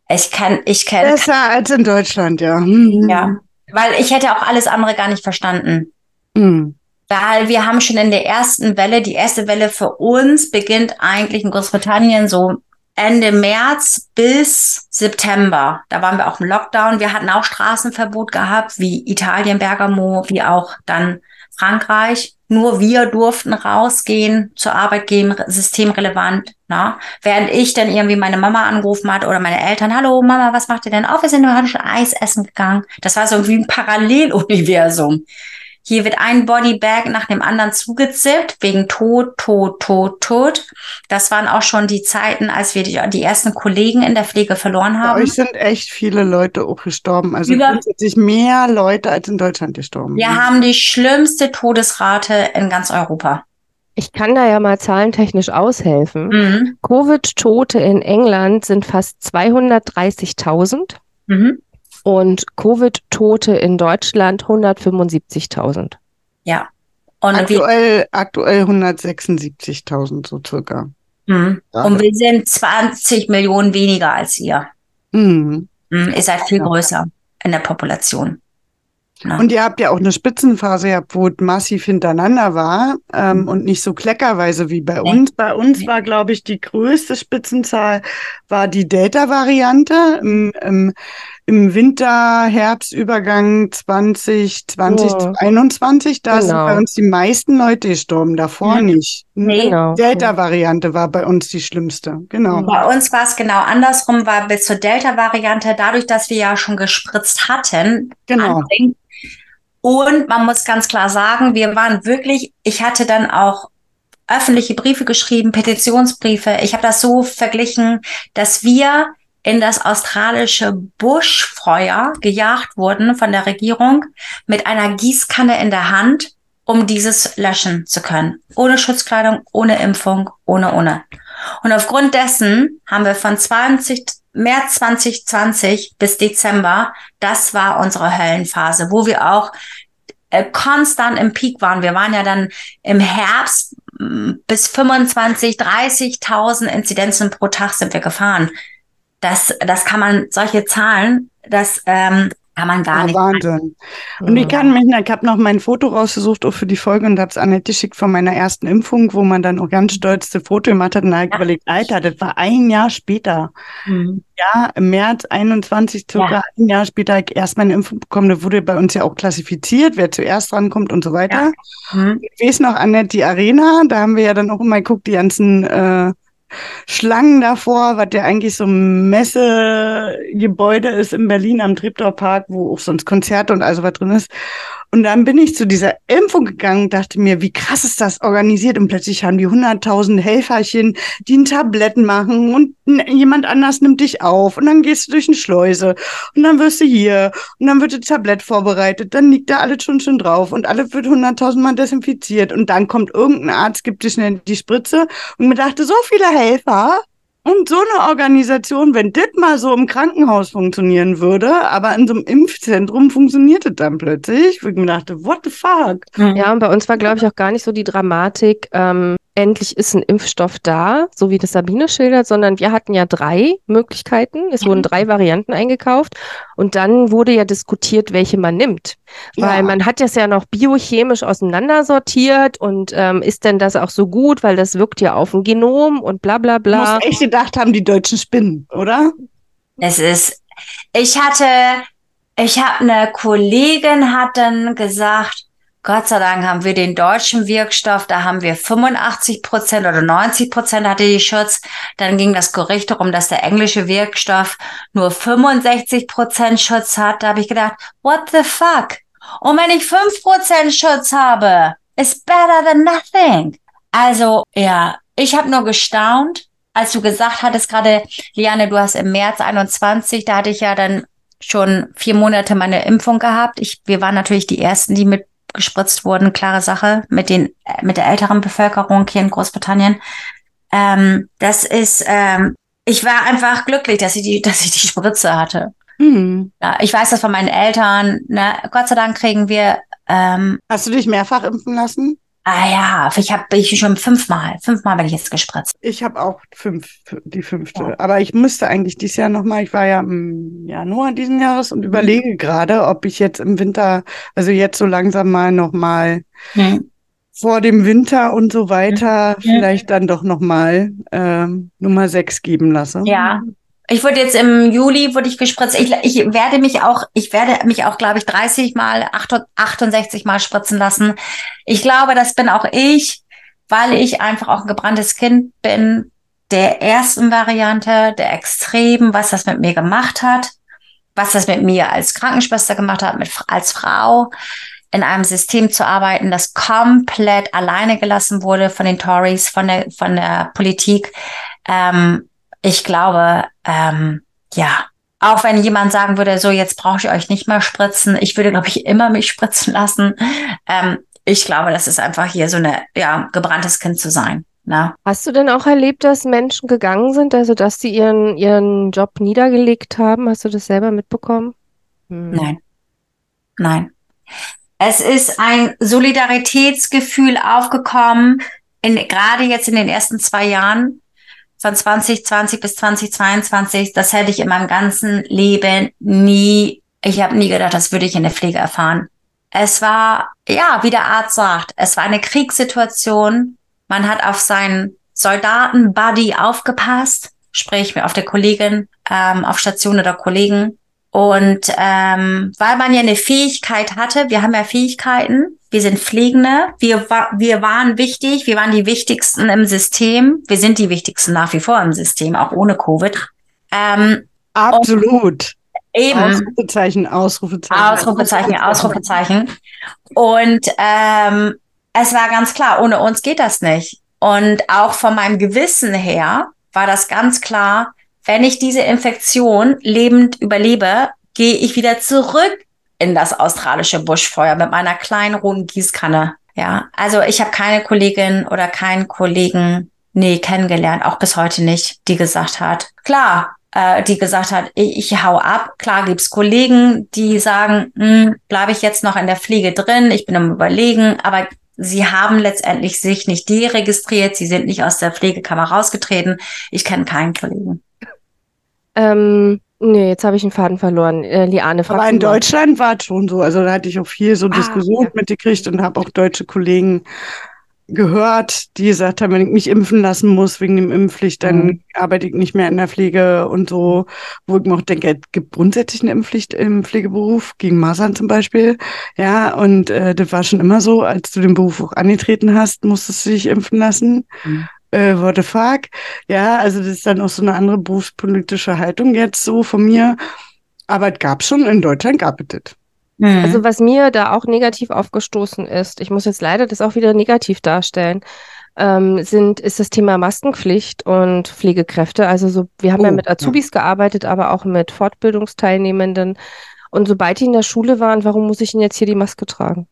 Ich kann, ich kenne. Besser als in Deutschland, ja. Mhm. Ja. Weil ich hätte auch alles andere gar nicht verstanden. Mhm. Weil wir haben schon in der ersten Welle, die erste Welle für uns beginnt eigentlich in Großbritannien so Ende März bis September. Da waren wir auch im Lockdown. Wir hatten auch Straßenverbot gehabt, wie Italien, Bergamo, wie auch dann Frankreich. Nur wir durften rausgehen, zur Arbeit gehen, systemrelevant. Na? Während ich dann irgendwie meine Mama angerufen hat oder meine Eltern, hallo Mama, was macht ihr denn? Oh, wir sind nur schon Eis essen gegangen. Das war so irgendwie ein Paralleluniversum. Hier wird ein Bodybag nach dem anderen zugezippt, wegen Tod, Tod, Tod, Tod. Das waren auch schon die Zeiten, als wir die, die ersten Kollegen in der Pflege verloren haben. Bei euch sind echt viele Leute auch gestorben. Also Über grundsätzlich mehr Leute als in Deutschland gestorben. Wir haben die schlimmste Todesrate in ganz Europa. Ich kann da ja mal zahlentechnisch aushelfen. Mhm. Covid-Tote in England sind fast 230.000. Mhm und Covid-Tote in Deutschland 175.000. Ja. Und aktuell, aktuell 176.000 so circa. Mhm. Und wir sind 20 Millionen weniger als ihr. Mhm. Mhm. Ihr seid viel größer in der Population. Ja. Und ihr habt ja auch eine Spitzenphase gehabt, wo es massiv hintereinander war ähm, mhm. und nicht so kleckerweise wie bei uns. Bei uns war, glaube ich, die größte Spitzenzahl war die Delta-Variante im, im im Winter-Herbstübergang 2020, oh. 2021, da genau. sind bei uns die meisten Leute gestorben, davor ja. nicht. Nee. Genau. Delta-Variante war bei uns die schlimmste, genau. Bei uns war es genau andersrum, weil bis zur Delta-Variante, dadurch, dass wir ja schon gespritzt hatten, genau. und man muss ganz klar sagen, wir waren wirklich, ich hatte dann auch öffentliche Briefe geschrieben, Petitionsbriefe. Ich habe das so verglichen, dass wir in das australische Buschfeuer gejagt wurden von der Regierung mit einer Gießkanne in der Hand, um dieses löschen zu können. Ohne Schutzkleidung, ohne Impfung, ohne, ohne. Und aufgrund dessen haben wir von 20, März 2020 bis Dezember, das war unsere Höllenphase, wo wir auch äh, konstant im Peak waren. Wir waren ja dann im Herbst bis 25, 30.000 Inzidenzen pro Tag sind wir gefahren das, das kann man, solche Zahlen, das ähm, kann man gar ja, nicht. Wahnsinn. Und ich kann mich, ich habe noch mein Foto rausgesucht auch für die Folge und habe es Annette geschickt von meiner ersten Impfung, wo man dann auch ganz stolz das Foto gemacht hat und habe ja. überlegt, Alter, das war ein Jahr später. Mhm. Ja, im März 21, circa ja. ein Jahr später, ich erst meine Impfung bekommen. Da wurde bei uns ja auch klassifiziert, wer zuerst rankommt und so weiter. Ja. Mhm. Ich weiß noch, Annette, die Arena, da haben wir ja dann auch immer geguckt, die ganzen äh, Schlangen davor, was ja eigentlich so ein Messegebäude ist in Berlin am Treptower Park, wo auch sonst Konzerte und also was drin ist. Und dann bin ich zu dieser Impfung gegangen und dachte mir, wie krass ist das organisiert? Und plötzlich haben die hunderttausend Helferchen, die ein Tabletten machen und jemand anders nimmt dich auf und dann gehst du durch eine Schleuse und dann wirst du hier und dann wird das Tablett vorbereitet, dann liegt da alles schon schon drauf und alles wird hunderttausendmal desinfiziert und dann kommt irgendein Arzt, gibt dir schnell die Spritze und mir dachte, so viele Helfer, und so eine Organisation, wenn das mal so im Krankenhaus funktionieren würde, aber in so einem Impfzentrum funktioniert das dann plötzlich, wo ich mir dachte, what the fuck? Ja, und bei uns war, glaube ich, auch gar nicht so die Dramatik, ähm, endlich ist ein Impfstoff da, so wie das Sabine schildert, sondern wir hatten ja drei Möglichkeiten. Es wurden mhm. drei Varianten eingekauft und dann wurde ja diskutiert, welche man nimmt. Weil ja. man hat das ja noch biochemisch auseinandersortiert und ähm, ist denn das auch so gut, weil das wirkt ja auf dem Genom und bla bla bla. Muss echt gedacht haben, die Deutschen spinnen, oder? Es ist, ich hatte, ich habe eine Kollegin hat dann gesagt, Gott sei Dank haben wir den deutschen Wirkstoff, da haben wir 85 Prozent oder 90 Prozent hatte die Schutz. Dann ging das Gericht darum, dass der englische Wirkstoff nur 65 Prozent Schutz hat. Da habe ich gedacht, what the fuck? Und wenn ich 5 Prozent Schutz habe, is better than nothing. Also, ja, ich habe nur gestaunt, als du gesagt hattest gerade, Liane, du hast im März 21, da hatte ich ja dann schon vier Monate meine Impfung gehabt. Ich, wir waren natürlich die ersten, die mit gespritzt wurden, klare Sache, mit den, mit der älteren Bevölkerung hier in Großbritannien. Ähm, das ist, ähm, ich war einfach glücklich, dass ich die, dass ich die Spritze hatte. Mhm. Ja, ich weiß das von meinen Eltern. Ne? Gott sei Dank kriegen wir. Ähm, Hast du dich mehrfach impfen lassen? Ah ja, ich habe ich schon fünfmal, fünfmal bin ich jetzt gespritzt. Ich habe auch fünf, die fünfte. Ja. Aber ich müsste eigentlich dieses Jahr nochmal, ich war ja im Januar diesen Jahres und mhm. überlege gerade, ob ich jetzt im Winter, also jetzt so langsam mal nochmal mhm. vor dem Winter und so weiter, mhm. vielleicht dann doch nochmal ähm, Nummer sechs geben lasse. Ja, ich wurde jetzt im Juli wurde ich gespritzt. Ich, ich werde mich auch, ich werde mich auch, glaube ich, 30 mal, 68 mal spritzen lassen. Ich glaube, das bin auch ich, weil ich einfach auch ein gebranntes Kind bin, der ersten Variante, der Extremen, was das mit mir gemacht hat, was das mit mir als Krankenschwester gemacht hat, mit, als Frau in einem System zu arbeiten, das komplett alleine gelassen wurde von den Tories, von der, von der Politik. Ähm, ich glaube, ähm, ja, auch wenn jemand sagen würde, so jetzt brauche ich euch nicht mehr spritzen, ich würde, glaube ich, immer mich spritzen lassen. Ähm, ich glaube, das ist einfach hier so eine, ja, gebranntes Kind zu sein. Ne? Hast du denn auch erlebt, dass Menschen gegangen sind, also dass sie ihren, ihren Job niedergelegt haben? Hast du das selber mitbekommen? Hm. Nein. Nein. Es ist ein Solidaritätsgefühl aufgekommen, in, gerade jetzt in den ersten zwei Jahren, von 2020 bis 2022, das hätte ich in meinem ganzen Leben nie, ich habe nie gedacht, das würde ich in der Pflege erfahren. Es war, ja, wie der Arzt sagt, es war eine Kriegssituation. Man hat auf seinen Soldaten-Buddy aufgepasst, sprich auf der Kollegin, ähm, auf Station oder Kollegen. Und ähm, weil man ja eine Fähigkeit hatte, wir haben ja Fähigkeiten, wir sind Pflegende, wir, wir waren wichtig, wir waren die wichtigsten im System, wir sind die wichtigsten nach wie vor im System, auch ohne Covid. Ähm, Absolut. Eben. Ausrufezeichen, Ausrufezeichen. Ausrufezeichen, Ausrufezeichen. Und ähm, es war ganz klar, ohne uns geht das nicht. Und auch von meinem Gewissen her war das ganz klar, wenn ich diese Infektion lebend überlebe, gehe ich wieder zurück in das australische Buschfeuer mit meiner kleinen roten Gießkanne. Ja, also ich habe keine Kollegin oder keinen Kollegen, nee, kennengelernt, auch bis heute nicht, die gesagt hat, klar, äh, die gesagt hat, ich, ich hau ab. Klar gibt's Kollegen, die sagen, hm, bleibe ich jetzt noch in der Pflege drin, ich bin am überlegen, aber sie haben letztendlich sich nicht deregistriert, sie sind nicht aus der Pflegekammer rausgetreten. Ich kenne keinen Kollegen. Ähm, nee, jetzt habe ich einen Faden verloren. Äh, Liane, fragt Aber in Deutschland war es schon so. Also da hatte ich auch viel so ah, Diskussionen ja. mitgekriegt und habe auch deutsche Kollegen gehört, die gesagt haben, wenn ich mich impfen lassen muss wegen dem Impfpflicht, dann mhm. arbeite ich nicht mehr in der Pflege und so, wo ich mir auch denke, es gibt grundsätzlich eine Impfpflicht im Pflegeberuf, gegen Masern zum Beispiel. Ja, und äh, das war schon immer so, als du den Beruf auch angetreten hast, musstest du dich impfen lassen. Mhm äh, what the fuck? Ja, also das ist dann auch so eine andere berufspolitische Haltung jetzt so von mir. Aber es gab schon, in Deutschland gab es das. Mhm. Also was mir da auch negativ aufgestoßen ist, ich muss jetzt leider das auch wieder negativ darstellen, ähm, sind, ist das Thema Maskenpflicht und Pflegekräfte. Also so, wir haben oh, ja mit Azubis ja. gearbeitet, aber auch mit Fortbildungsteilnehmenden. Und sobald die in der Schule waren, warum muss ich denn jetzt hier die Maske tragen?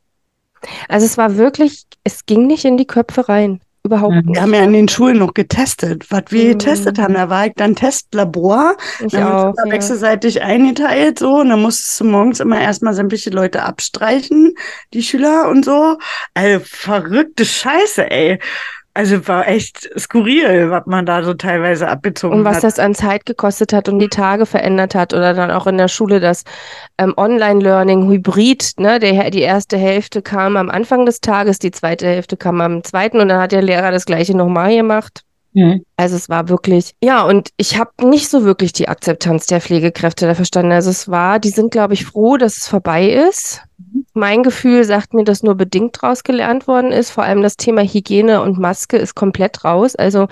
Also es war wirklich, es ging nicht in die Köpfe rein. Überhaupt nicht. Wir haben ja in den Schulen noch getestet. Was wir mhm. getestet haben, da war ich dann Testlabor. Ich dann auch, ja. wechselseitig eingeteilt so. Und dann musstest du morgens immer erstmal sämtliche Leute abstreichen, die Schüler und so. Also verrückte Scheiße, ey. Also war echt skurril, was man da so teilweise abbezogen hat. Und was hat. das an Zeit gekostet hat und die Tage verändert hat oder dann auch in der Schule das ähm, Online-Learning Hybrid, ne, der, die erste Hälfte kam am Anfang des Tages, die zweite Hälfte kam am zweiten und dann hat der Lehrer das gleiche nochmal gemacht. Mhm. Also es war wirklich, ja, und ich habe nicht so wirklich die Akzeptanz der Pflegekräfte da verstanden. Also es war, die sind, glaube ich, froh, dass es vorbei ist. Mhm. Mein Gefühl sagt mir, dass nur bedingt draus gelernt worden ist. Vor allem das Thema Hygiene und Maske ist komplett raus. Also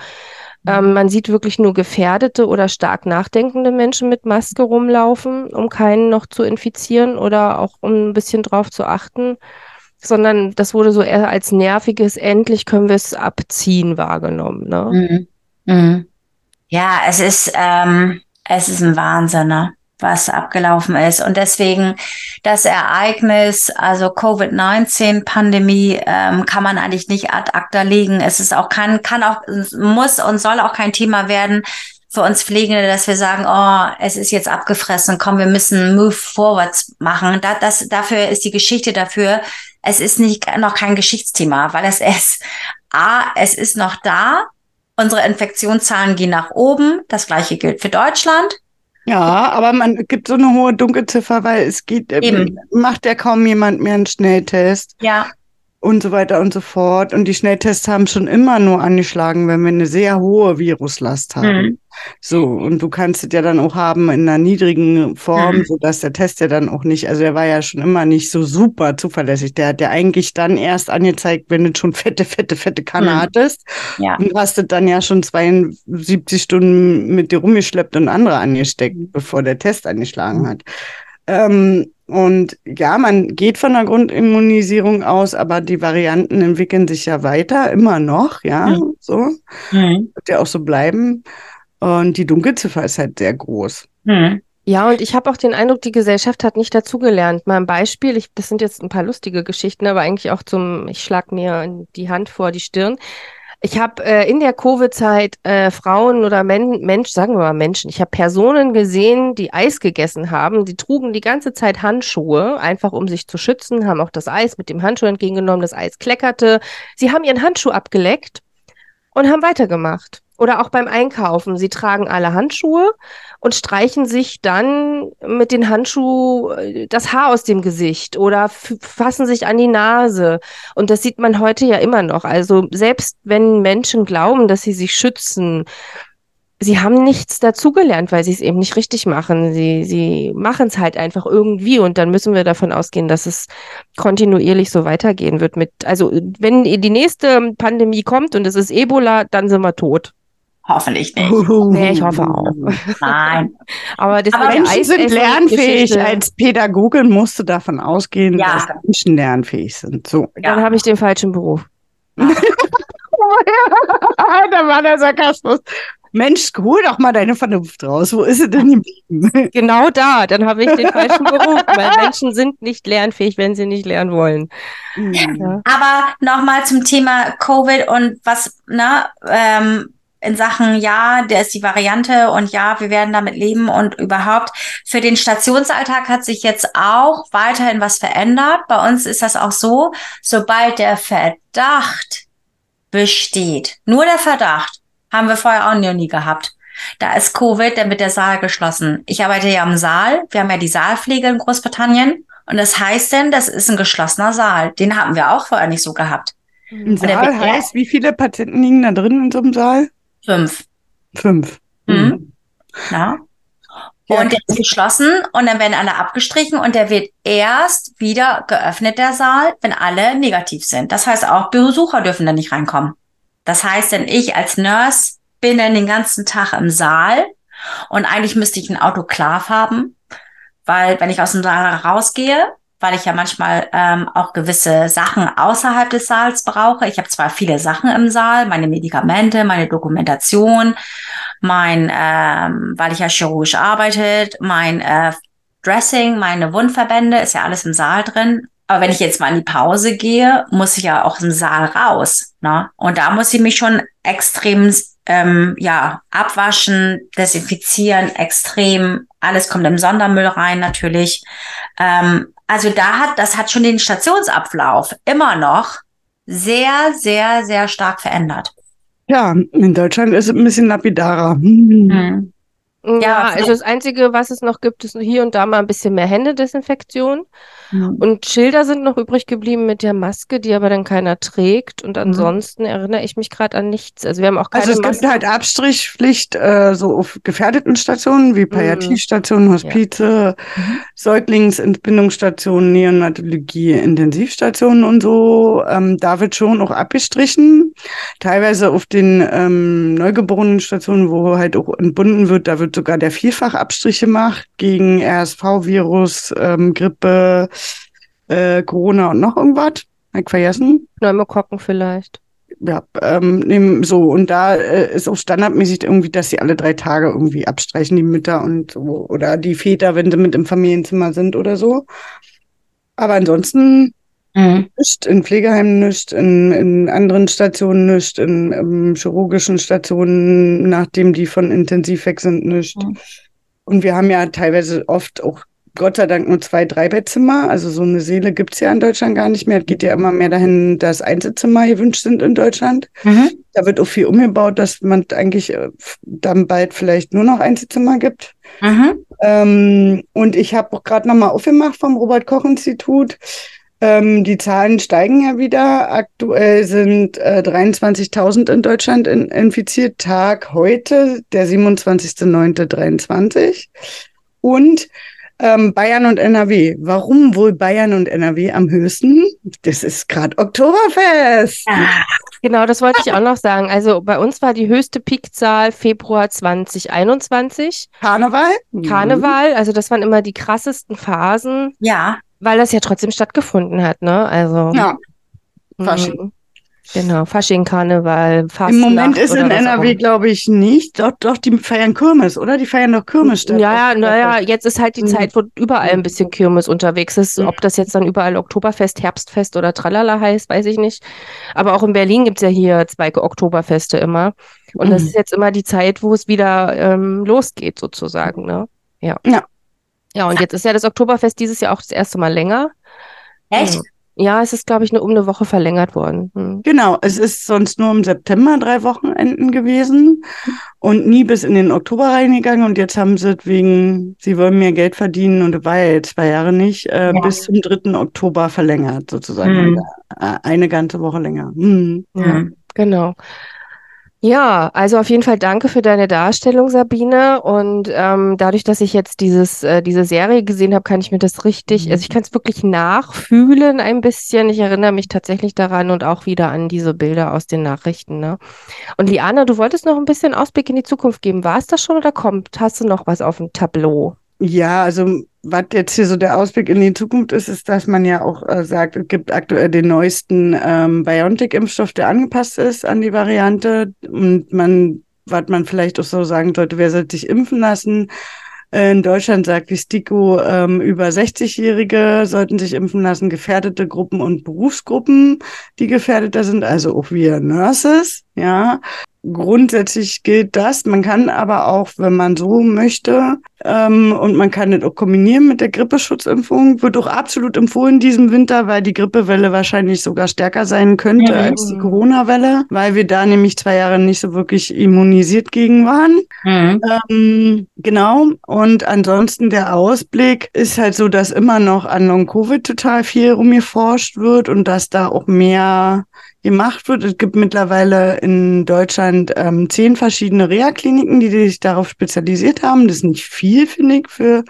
ähm, mhm. man sieht wirklich nur gefährdete oder stark nachdenkende Menschen mit Maske rumlaufen, um keinen noch zu infizieren oder auch um ein bisschen drauf zu achten sondern das wurde so eher als nerviges, endlich können wir es abziehen wahrgenommen. Ne? Mhm. Mhm. Ja, es ist, ähm, es ist ein Wahnsinn, ne? was abgelaufen ist. Und deswegen das Ereignis, also Covid-19-Pandemie, ähm, kann man eigentlich nicht ad acta legen. Es ist auch kein, kann auch, muss und soll auch kein Thema werden für uns Pflegende, dass wir sagen, oh, es ist jetzt abgefressen, komm, wir müssen Move Forwards machen. Da, das, dafür ist die Geschichte dafür, es ist nicht noch kein Geschichtsthema, weil es ist, A, es ist noch da. Unsere Infektionszahlen gehen nach oben. Das gleiche gilt für Deutschland. Ja, aber man gibt so eine hohe Dunkelziffer, weil es geht, Eben. macht ja kaum jemand mehr einen Schnelltest. Ja und so weiter und so fort. Und die Schnelltests haben schon immer nur angeschlagen, wenn wir eine sehr hohe Viruslast haben. Mhm. So, und du kannst es ja dann auch haben in einer niedrigen Form, mhm. sodass der Test ja dann auch nicht, also er war ja schon immer nicht so super zuverlässig. Der hat ja eigentlich dann erst angezeigt, wenn du schon fette, fette, fette Kanne mhm. hattest. Ja. Und hast du dann ja schon 72 Stunden mit dir rumgeschleppt und andere angesteckt, mhm. bevor der Test angeschlagen hat. Ähm, und ja, man geht von der Grundimmunisierung aus, aber die Varianten entwickeln sich ja weiter, immer noch, ja, mhm. so. Mhm. Wird ja auch so bleiben. Und die Dunkelziffer ist halt sehr groß. Mhm. Ja, und ich habe auch den Eindruck, die Gesellschaft hat nicht dazugelernt. Mal ein Beispiel, ich, das sind jetzt ein paar lustige Geschichten, aber eigentlich auch zum, ich schlag mir die Hand vor die Stirn. Ich habe äh, in der Covid-Zeit äh, Frauen oder Men Mensch, sagen wir mal Menschen, ich habe Personen gesehen, die Eis gegessen haben. Die trugen die ganze Zeit Handschuhe, einfach um sich zu schützen, haben auch das Eis mit dem Handschuh entgegengenommen, das Eis kleckerte. Sie haben ihren Handschuh abgeleckt und haben weitergemacht. Oder auch beim Einkaufen. Sie tragen alle Handschuhe und streichen sich dann mit den Handschuhen äh, das Haar aus dem Gesicht oder fassen sich an die Nase. Und das sieht man heute ja immer noch. Also selbst wenn Menschen glauben, dass sie sich schützen, sie haben nichts dazugelernt, weil sie es eben nicht richtig machen. Sie, sie machen es halt einfach irgendwie und dann müssen wir davon ausgehen, dass es kontinuierlich so weitergehen wird mit, also wenn die nächste Pandemie kommt und es ist Ebola, dann sind wir tot. Hoffentlich nicht. Uh, nee, ich hoffe auch. Nein. Aber, das Aber Menschen sind lernfähig. Als Pädagogin musst du davon ausgehen, ja. dass Menschen lernfähig sind. So. Dann habe ich den falschen Beruf. da war der Sarkasmus. Mensch, hol doch mal deine Vernunft raus. Wo ist sie denn geblieben? Genau da. Dann habe ich den falschen Beruf, weil Menschen sind nicht lernfähig, wenn sie nicht lernen wollen. Mhm. Ja. Aber nochmal zum Thema Covid und was, ne, ähm, in Sachen, ja, der ist die Variante und ja, wir werden damit leben und überhaupt. Für den Stationsalltag hat sich jetzt auch weiterhin was verändert. Bei uns ist das auch so, sobald der Verdacht besteht, nur der Verdacht, haben wir vorher auch nie gehabt. Da ist Covid, dann wird der Saal geschlossen. Ich arbeite ja im Saal. Wir haben ja die Saalpflege in Großbritannien. Und das heißt denn, das ist ein geschlossener Saal. Den haben wir auch vorher nicht so gehabt. Ein Saal heißt, wie viele Patienten liegen da drin in so einem Saal? Fünf. Fünf. Mhm. mhm. Ja. Und der ist geschlossen und dann werden alle abgestrichen und der wird erst wieder geöffnet, der Saal, wenn alle negativ sind. Das heißt, auch Besucher dürfen da nicht reinkommen. Das heißt, denn ich als Nurse bin dann den ganzen Tag im Saal und eigentlich müsste ich ein Autoklav haben, weil wenn ich aus dem Saal rausgehe, weil ich ja manchmal ähm, auch gewisse Sachen außerhalb des Saals brauche. Ich habe zwar viele Sachen im Saal, meine Medikamente, meine Dokumentation, mein, ähm, weil ich ja chirurgisch arbeitet, mein äh, Dressing, meine Wundverbände, ist ja alles im Saal drin. Aber wenn ich jetzt mal in die Pause gehe, muss ich ja auch im Saal raus. Ne? Und da muss ich mich schon extrem ähm, ja, abwaschen, desinfizieren, extrem. Alles kommt im Sondermüll rein natürlich. Ähm, also da hat, das hat schon den Stationsablauf immer noch sehr, sehr, sehr stark verändert. Ja, in Deutschland ist es ein bisschen lapidarer. Hm. Ja, ja, also das Einzige, was es noch gibt, ist hier und da mal ein bisschen mehr Händedesinfektion. Mhm. Und Schilder sind noch übrig geblieben mit der Maske, die aber dann keiner trägt. Und mhm. ansonsten mhm. erinnere ich mich gerade an nichts. Also wir haben auch keine Also es Maske. gibt halt Abstrichpflicht äh, so auf gefährdeten Stationen wie Palliativstationen, Hospize, ja. mhm. Säuglingsentbindungsstationen, Neonatologie, Intensivstationen und so. Ähm, da wird schon auch abgestrichen. Teilweise auf den ähm, Neugeborenen-Stationen, wo halt auch entbunden wird, da wird sogar der Vielfachabstrich gemacht gegen RSV-Virus, ähm, Grippe, äh, Corona und noch irgendwas. Hab ich vergessen? Pneumokokken vielleicht. Ja, ähm, so, und da äh, ist auch standardmäßig irgendwie, dass sie alle drei Tage irgendwie abstreichen, die Mütter und so, oder die Väter, wenn sie mit im Familienzimmer sind oder so. Aber ansonsten mhm. nicht, in Pflegeheimen nicht, in, in anderen Stationen nicht, in, in chirurgischen Stationen, nachdem die von intensiv weg sind, nicht. Mhm. Und wir haben ja teilweise oft auch Gott sei Dank nur zwei, drei Bettzimmer. Also so eine Seele gibt's ja in Deutschland gar nicht mehr. Es geht ja immer mehr dahin, dass Einzelzimmer gewünscht sind in Deutschland. Mhm. Da wird auch viel umgebaut, dass man eigentlich äh, dann bald vielleicht nur noch Einzelzimmer gibt. Mhm. Ähm, und ich habe auch gerade nochmal aufgemacht vom Robert-Koch-Institut. Ähm, die Zahlen steigen ja wieder. Aktuell sind äh, 23.000 in Deutschland in, infiziert. Tag heute, der 27.09.23. Und ähm, Bayern und NRW. Warum wohl Bayern und NRW am höchsten? Das ist gerade Oktoberfest. Ah, genau, das wollte ich auch noch sagen. Also bei uns war die höchste Peakzahl Februar 2021. Karneval? Karneval, also das waren immer die krassesten Phasen. Ja. Weil das ja trotzdem stattgefunden hat, ne? Also. Ja. Fasching. Mhm. Genau, Fasching, Karneval, Fastnacht. Im Moment ist in NRW, glaube ich, nicht. Doch, doch, die feiern Kirmes, oder? Die feiern doch Kirmes. Ja, ja, naja, jetzt ist halt die mhm. Zeit, wo überall ein bisschen Kirmes unterwegs ist. Mhm. Ob das jetzt dann überall Oktoberfest, Herbstfest oder Tralala heißt, weiß ich nicht. Aber auch in Berlin gibt es ja hier zwei Oktoberfeste immer. Und mhm. das ist jetzt immer die Zeit, wo es wieder ähm, losgeht, sozusagen. Ne? Ja. ja. Ja, und jetzt ist ja das Oktoberfest dieses Jahr auch das erste Mal länger. Echt? Ja, es ist, glaube ich, nur um eine Woche verlängert worden. Hm. Genau, es ist sonst nur im September drei Wochenenden gewesen und nie bis in den Oktober reingegangen. Und jetzt haben sie wegen, sie wollen mehr Geld verdienen und das war ja jetzt zwei Jahre nicht, äh, ja. bis zum 3. Oktober verlängert, sozusagen. Hm. Eine ganze Woche länger. Hm. Ja, genau. Ja, also auf jeden Fall danke für deine Darstellung, Sabine. Und ähm, dadurch, dass ich jetzt dieses, äh, diese Serie gesehen habe, kann ich mir das richtig, also ich kann es wirklich nachfühlen ein bisschen. Ich erinnere mich tatsächlich daran und auch wieder an diese Bilder aus den Nachrichten. Ne? Und Liana, du wolltest noch ein bisschen Ausblick in die Zukunft geben. War es das schon oder kommt? Hast du noch was auf dem Tableau? Ja, also was jetzt hier so der Ausblick in die Zukunft ist, ist, dass man ja auch äh, sagt, es gibt aktuell den neuesten ähm, BioNTech-Impfstoff, der angepasst ist an die Variante. Und man, was man vielleicht auch so sagen sollte, wer sollte sich impfen lassen? In Deutschland sagt die STIKO, ähm, über 60-Jährige sollten sich impfen lassen, gefährdete Gruppen und Berufsgruppen, die gefährdeter sind, also auch wir Nurses, ja. Grundsätzlich gilt das. Man kann aber auch, wenn man so möchte, ähm, und man kann das auch kombinieren mit der Grippeschutzimpfung, wird auch absolut empfohlen diesem Winter, weil die Grippewelle wahrscheinlich sogar stärker sein könnte mhm. als die Corona-Welle, weil wir da nämlich zwei Jahre nicht so wirklich immunisiert gegen waren. Mhm. Ähm, genau. Und ansonsten der Ausblick ist halt so, dass immer noch an Long-Covid total viel rumgeforscht wird und dass da auch mehr gemacht wird. Es gibt mittlerweile in Deutschland ähm, zehn verschiedene Reha-Kliniken, die sich darauf spezialisiert haben. Das ist nicht viel, finde ich, für,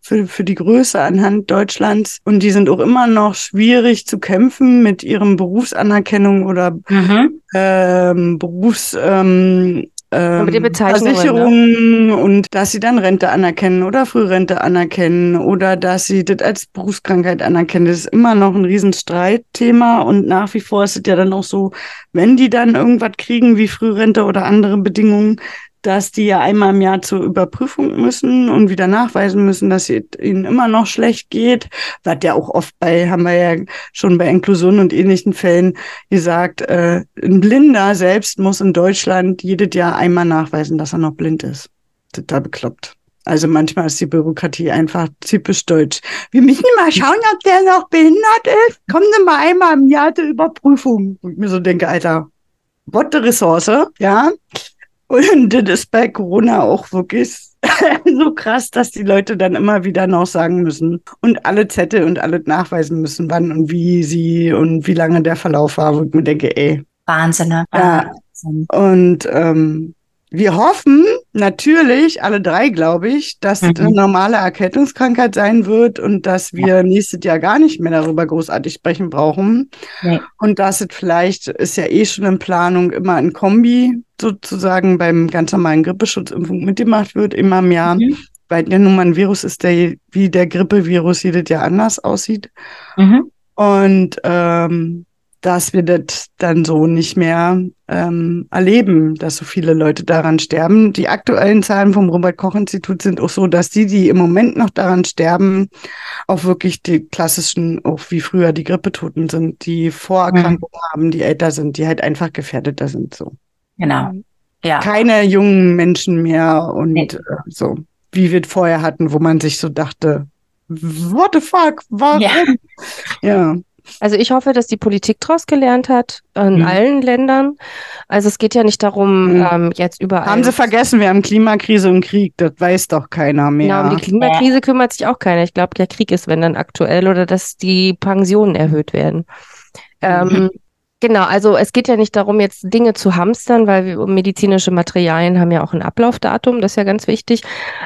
für, für die Größe anhand Deutschlands. Und die sind auch immer noch schwierig zu kämpfen mit ihrem Berufsanerkennung oder mhm. ähm, Berufs... Ähm, ähm, Versicherungen und dass sie dann Rente anerkennen oder Frührente anerkennen oder dass sie das als Berufskrankheit anerkennen. Das ist immer noch ein Riesenstreitthema und nach wie vor ist es ja dann auch so, wenn die dann irgendwas kriegen wie Frührente oder andere Bedingungen, dass die ja einmal im Jahr zur Überprüfung müssen und wieder nachweisen müssen, dass es ihnen immer noch schlecht geht. Was ja auch oft bei, haben wir ja schon bei Inklusion und ähnlichen Fällen gesagt, äh, ein Blinder selbst muss in Deutschland jedes Jahr einmal nachweisen, dass er noch blind ist. Total bekloppt. Also manchmal ist die Bürokratie einfach typisch deutsch. Wir müssen mal schauen, ob der noch behindert ist. Kommen Sie mal einmal im Jahr zur Überprüfung. Und ich mir so denke, Alter, what the Ressource, ja? Und das ist bei Corona auch wirklich so krass, dass die Leute dann immer wieder noch sagen müssen und alle Zettel und alles nachweisen müssen, wann und wie sie und wie lange der Verlauf war, wo ich mir denke, ey. Wahnsinn, ne? Wahnsinn. Ja. Und ähm, wir hoffen natürlich, alle drei, glaube ich, dass mhm. eine normale Erkältungskrankheit sein wird und dass wir ja. nächstes Jahr gar nicht mehr darüber großartig sprechen brauchen. Nee. Und dass es vielleicht, ist ja eh schon in Planung, immer ein Kombi sozusagen beim ganz normalen Grippeschutzimpfung mitgemacht wird, immer im Jahr. Mhm. Weil ja nun mal ein Virus ist, der wie der Grippevirus jedes Jahr anders aussieht. Mhm. Und ähm, dass wir das dann so nicht mehr ähm, erleben, dass so viele Leute daran sterben. Die aktuellen Zahlen vom Robert-Koch-Institut sind auch so, dass die, die im Moment noch daran sterben, auch wirklich die klassischen, auch wie früher die Grippetoten sind, die Vorerkrankungen mhm. haben, die älter sind, die halt einfach gefährdeter sind. So. Genau. Ja. Keine jungen Menschen mehr und nee. äh, so, wie wir vorher hatten, wo man sich so dachte, what the fuck, warum? Ja. ja. Also ich hoffe, dass die Politik daraus gelernt hat, in mhm. allen Ländern. Also es geht ja nicht darum, mhm. ähm, jetzt überall. Haben Sie vergessen, wir haben Klimakrise und Krieg, das weiß doch keiner mehr. Ja, um die Klimakrise kümmert sich auch keiner. Ich glaube, der Krieg ist, wenn dann aktuell oder dass die Pensionen erhöht werden. Mhm. Ähm, Genau, also es geht ja nicht darum, jetzt Dinge zu hamstern, weil wir, medizinische Materialien haben ja auch ein Ablaufdatum, das ist ja ganz wichtig.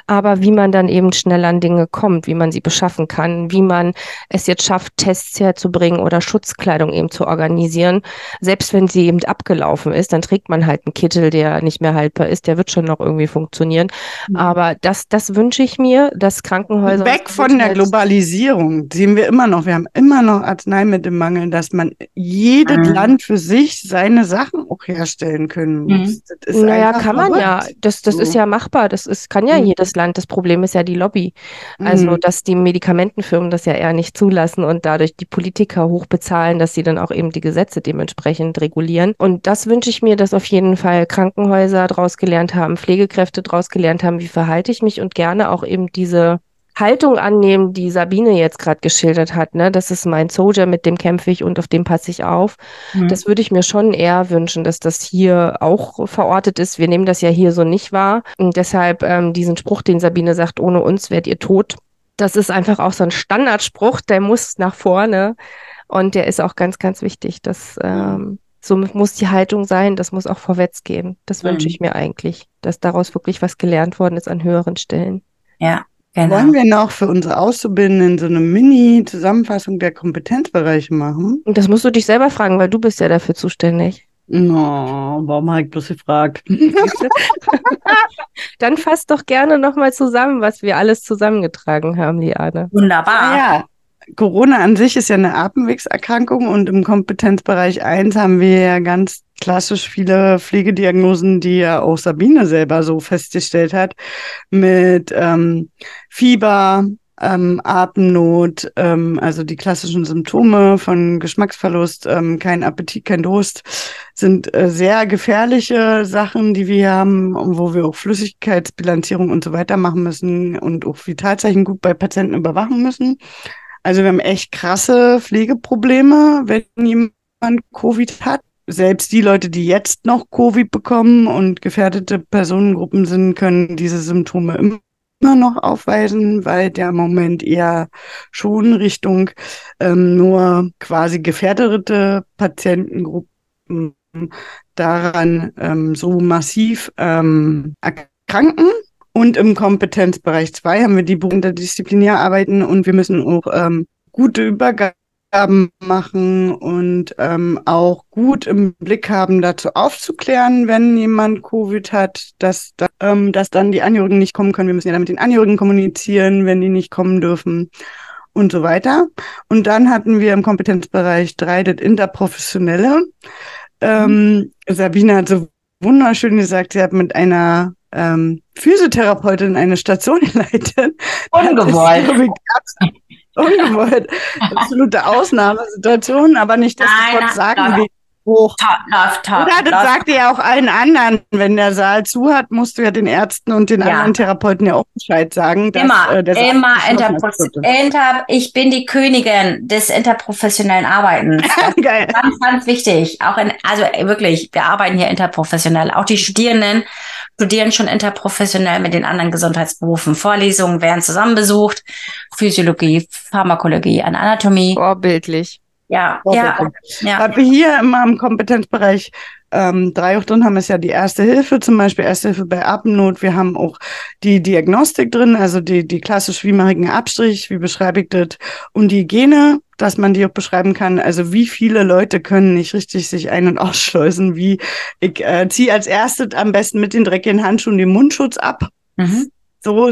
Aber wie man dann eben schnell an Dinge kommt, wie man sie beschaffen kann, wie man es jetzt schafft, Tests herzubringen oder Schutzkleidung eben zu organisieren. Selbst wenn sie eben abgelaufen ist, dann trägt man halt einen Kittel, der nicht mehr haltbar ist, der wird schon noch irgendwie funktionieren. Mhm. Aber das, das wünsche ich mir, dass Krankenhäuser. Weg von der Globalisierung sehen wir immer noch. Wir haben immer noch Arzneimittelmangel, dass man jedes mhm. Land für sich seine Sachen auch herstellen können muss. Mhm. naja, kann man ja. Das, das so. ist ja machbar. Das ist, kann ja mhm. jedes Land. Das Problem ist ja die Lobby. Also, mhm. dass die Medikamentenfirmen das ja eher nicht zulassen und dadurch die Politiker hochbezahlen, dass sie dann auch eben die Gesetze dementsprechend regulieren. Und das wünsche ich mir, dass auf jeden Fall Krankenhäuser daraus gelernt haben, Pflegekräfte daraus gelernt haben, wie verhalte ich mich und gerne auch eben diese Haltung annehmen, die Sabine jetzt gerade geschildert hat, ne? Das ist mein Soldier, mit dem kämpfe ich und auf dem passe ich auf. Mhm. Das würde ich mir schon eher wünschen, dass das hier auch verortet ist. Wir nehmen das ja hier so nicht wahr. Und deshalb ähm, diesen Spruch, den Sabine sagt, ohne uns werdet ihr tot. Das ist einfach auch so ein Standardspruch, der muss nach vorne. Und der ist auch ganz, ganz wichtig. Das, ähm, so muss die Haltung sein, das muss auch vorwärts gehen. Das mhm. wünsche ich mir eigentlich, dass daraus wirklich was gelernt worden ist an höheren Stellen. Ja, Genau. Wollen wir noch für unsere Auszubildenden so eine Mini-Zusammenfassung der Kompetenzbereiche machen? Und das musst du dich selber fragen, weil du bist ja dafür zuständig. No, warum habe ich bloß gefragt? Dann fass doch gerne nochmal zusammen, was wir alles zusammengetragen haben, Liane. Wunderbar. Ja, Corona an sich ist ja eine Atemwegserkrankung und im Kompetenzbereich 1 haben wir ja ganz klassisch viele Pflegediagnosen, die ja auch Sabine selber so festgestellt hat, mit ähm, Fieber, ähm, Atemnot, ähm, also die klassischen Symptome von Geschmacksverlust, ähm, kein Appetit, kein Durst, sind äh, sehr gefährliche Sachen, die wir haben, wo wir auch Flüssigkeitsbilanzierung und so weiter machen müssen und auch Vitalzeichen gut bei Patienten überwachen müssen. Also wir haben echt krasse Pflegeprobleme, wenn jemand Covid hat. Selbst die Leute, die jetzt noch Covid bekommen und gefährdete Personengruppen sind, können diese Symptome immer noch aufweisen, weil der Moment eher schon Richtung ähm, nur quasi gefährdete Patientengruppen daran ähm, so massiv ähm, erkranken. Und im Kompetenzbereich 2 haben wir die Berufe interdisziplinär arbeiten und wir müssen auch ähm, gute Übergabe Aufgaben machen und ähm, auch gut im Blick haben, dazu aufzuklären, wenn jemand Covid hat, dass, ähm, dass dann die Angehörigen nicht kommen können. Wir müssen ja dann mit den Angehörigen kommunizieren, wenn die nicht kommen dürfen und so weiter. Und dann hatten wir im Kompetenzbereich drei das Interprofessionelle. Ähm, mhm. Sabine hat so wunderschön gesagt, sie hat mit einer ähm, Physiotherapeutin eine Station geleitet. Ungewollt. Ungewollt. Absolute Ausnahmesituation, aber nicht, dass Nein, sagen wir hoch. Top, top, top, ja, das sagt ihr ja auch allen anderen. Wenn der Saal zu hat, musst du ja den Ärzten und den ja. anderen Therapeuten ja auch Bescheid sagen. Dass, immer, äh, immer Inter Ich bin die Königin des interprofessionellen Arbeitens. Geil. Ganz, ganz wichtig. Auch in, also wirklich, wir arbeiten hier interprofessionell. Auch die Studierenden studieren schon interprofessionell mit den anderen Gesundheitsberufen. Vorlesungen werden zusammen besucht. Physiologie, Pharmakologie, Anatomie. Vorbildlich. Ja, ja, ja. Was wir hier immer im Kompetenzbereich ähm, drei auch drin haben, ist ja die Erste Hilfe, zum Beispiel Erste Hilfe bei Atemnot. Wir haben auch die Diagnostik drin, also die, die klassisch, wie mache ich einen Abstrich, wie beschreibe ich das und die Hygiene, dass man die auch beschreiben kann. Also wie viele Leute können nicht richtig sich ein- und ausschleusen, wie ich äh, ziehe als erstes am besten mit den dreckigen Handschuhen den Mundschutz ab. Mhm. So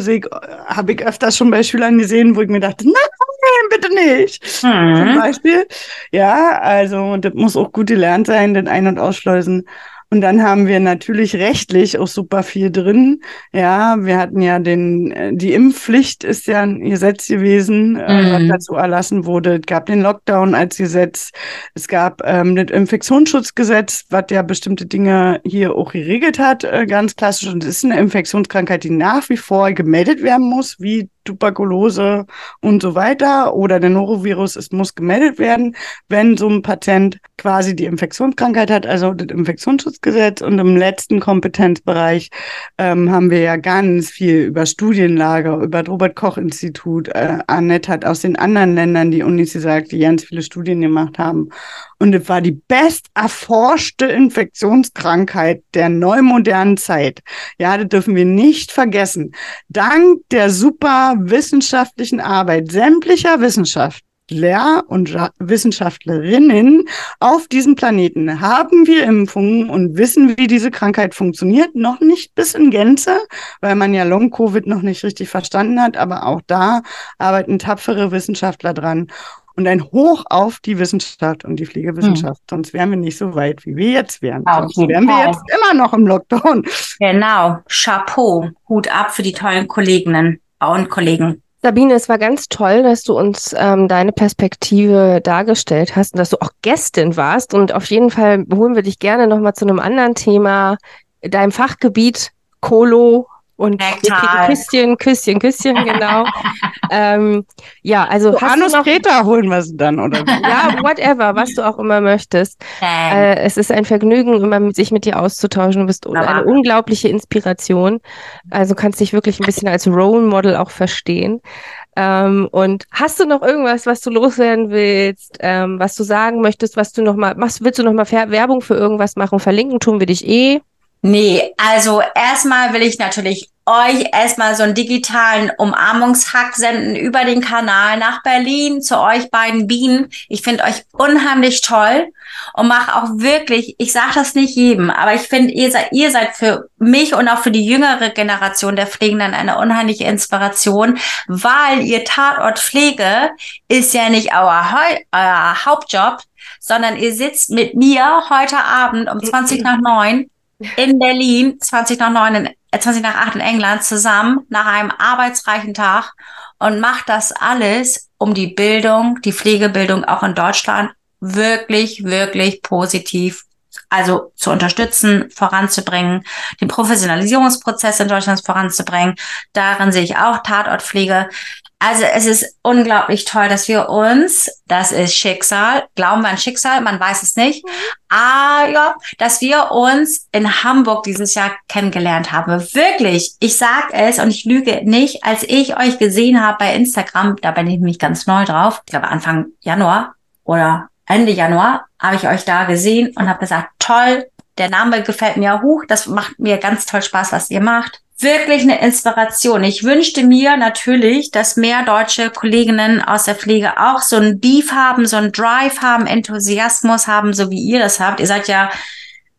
habe ich öfters schon bei Schülern gesehen, wo ich mir dachte, nein, bitte nicht. Mhm. Zum Beispiel. Ja, also das muss auch gut gelernt sein, den Ein- und Ausschleusen. Und dann haben wir natürlich rechtlich auch super viel drin. Ja, wir hatten ja den, äh, die Impfpflicht ist ja ein Gesetz gewesen, äh, mhm. was dazu erlassen wurde. Es gab den Lockdown als Gesetz. Es gab ähm, das Infektionsschutzgesetz, was ja bestimmte Dinge hier auch geregelt hat, äh, ganz klassisch. Und es ist eine Infektionskrankheit, die nach wie vor gemeldet werden muss, wie Tuberkulose und so weiter oder der Norovirus, es muss gemeldet werden, wenn so ein Patient quasi die Infektionskrankheit hat, also das Infektionsschutzgesetz. Und im letzten Kompetenzbereich ähm, haben wir ja ganz viel über Studienlager, über das Robert-Koch-Institut. Äh, Annette hat aus den anderen Ländern die Unis gesagt, die ganz viele Studien gemacht haben. Und es war die best erforschte Infektionskrankheit der neumodernen Zeit. Ja, das dürfen wir nicht vergessen. Dank der super wissenschaftlichen Arbeit sämtlicher Wissenschaftler und Wissenschaftlerinnen auf diesem Planeten haben wir Impfungen und wissen, wie diese Krankheit funktioniert. Noch nicht bis in Gänze, weil man ja Long-Covid noch nicht richtig verstanden hat, aber auch da arbeiten tapfere Wissenschaftler dran und ein Hoch auf die Wissenschaft und die Pflegewissenschaft. Hm. Sonst wären wir nicht so weit, wie wir jetzt wären. Auf Sonst wären wir jetzt immer noch im Lockdown. Genau. Chapeau. Hut ab für die tollen Kolleginnen und Kollegen. Sabine, es war ganz toll, dass du uns ähm, deine Perspektive dargestellt hast und dass du auch Gästin warst. Und auf jeden Fall holen wir dich gerne nochmal zu einem anderen Thema, deinem Fachgebiet Kolo und Küsschen, Küsschen, Küsschen, genau. ähm, ja, also so hast Anus du noch, Peter holen wir sie dann, oder? ja, whatever, was du auch immer möchtest. Äh, es ist ein Vergnügen, immer mit, sich mit dir auszutauschen. Du bist Aber. eine unglaubliche Inspiration. Also kannst dich wirklich ein bisschen als Role Model auch verstehen. Ähm, und hast du noch irgendwas, was du loswerden willst, ähm, was du sagen möchtest, was du noch mal machst? Willst du noch mal Werbung für irgendwas machen? Verlinken tun wir dich eh. Nee, also erstmal will ich natürlich euch erstmal so einen digitalen Umarmungshack senden über den Kanal nach Berlin zu euch beiden Bienen. Ich finde euch unheimlich toll und mache auch wirklich, ich sage das nicht jedem, aber ich finde, ihr seid, ihr seid für mich und auch für die jüngere Generation der Pflegenden eine unheimliche Inspiration, weil ihr Tatortpflege ist ja nicht euer, euer Hauptjob, sondern ihr sitzt mit mir heute Abend um 20 nach 9 in Berlin, 20 nach 9, 20 nach 8 in England zusammen nach einem arbeitsreichen Tag und macht das alles, um die Bildung, die Pflegebildung auch in Deutschland wirklich, wirklich positiv also zu unterstützen, voranzubringen, den Professionalisierungsprozess in Deutschland voranzubringen. Darin sehe ich auch Tatortpflege also es ist unglaublich toll, dass wir uns, das ist Schicksal, glauben wir an Schicksal, man weiß es nicht, mhm. ah ja, dass wir uns in Hamburg dieses Jahr kennengelernt haben. Wirklich, ich sag es und ich lüge nicht, als ich euch gesehen habe bei Instagram, da bin ich nämlich ganz neu drauf, ich glaube Anfang Januar oder Ende Januar, habe ich euch da gesehen und habe gesagt, toll, der Name gefällt mir hoch, das macht mir ganz toll Spaß, was ihr macht wirklich eine Inspiration. Ich wünschte mir natürlich, dass mehr deutsche Kolleginnen aus der Pflege auch so ein Beef haben, so ein Drive haben, Enthusiasmus haben, so wie ihr das habt. Ihr seid ja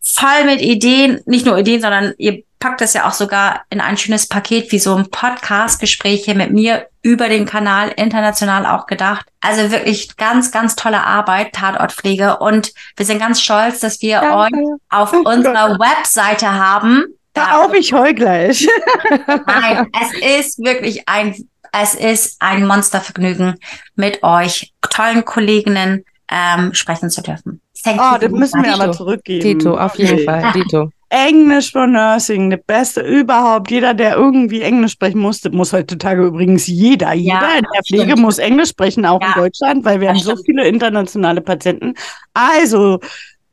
voll mit Ideen, nicht nur Ideen, sondern ihr packt das ja auch sogar in ein schönes Paket wie so ein Podcast-Gespräch hier mit mir über den Kanal international auch gedacht. Also wirklich ganz, ganz tolle Arbeit, Tatortpflege. Und wir sind ganz stolz, dass wir Danke. euch auf oh unserer Webseite haben. Da auf, ich heul gleich. Nein, es ist wirklich ein, es ist ein Monstervergnügen, mit euch tollen Kolleginnen ähm, sprechen zu dürfen. Thank oh, das müssen wir aber zurückgeben. Tito, auf jeden okay. Fall. Tito. Englisch for Nursing, der beste überhaupt. Jeder, der irgendwie Englisch sprechen musste, muss heutzutage übrigens jeder. Jeder ja, in der Pflege stimmt. muss Englisch sprechen, auch ja, in Deutschland, weil wir haben so viele internationale Patienten. Also,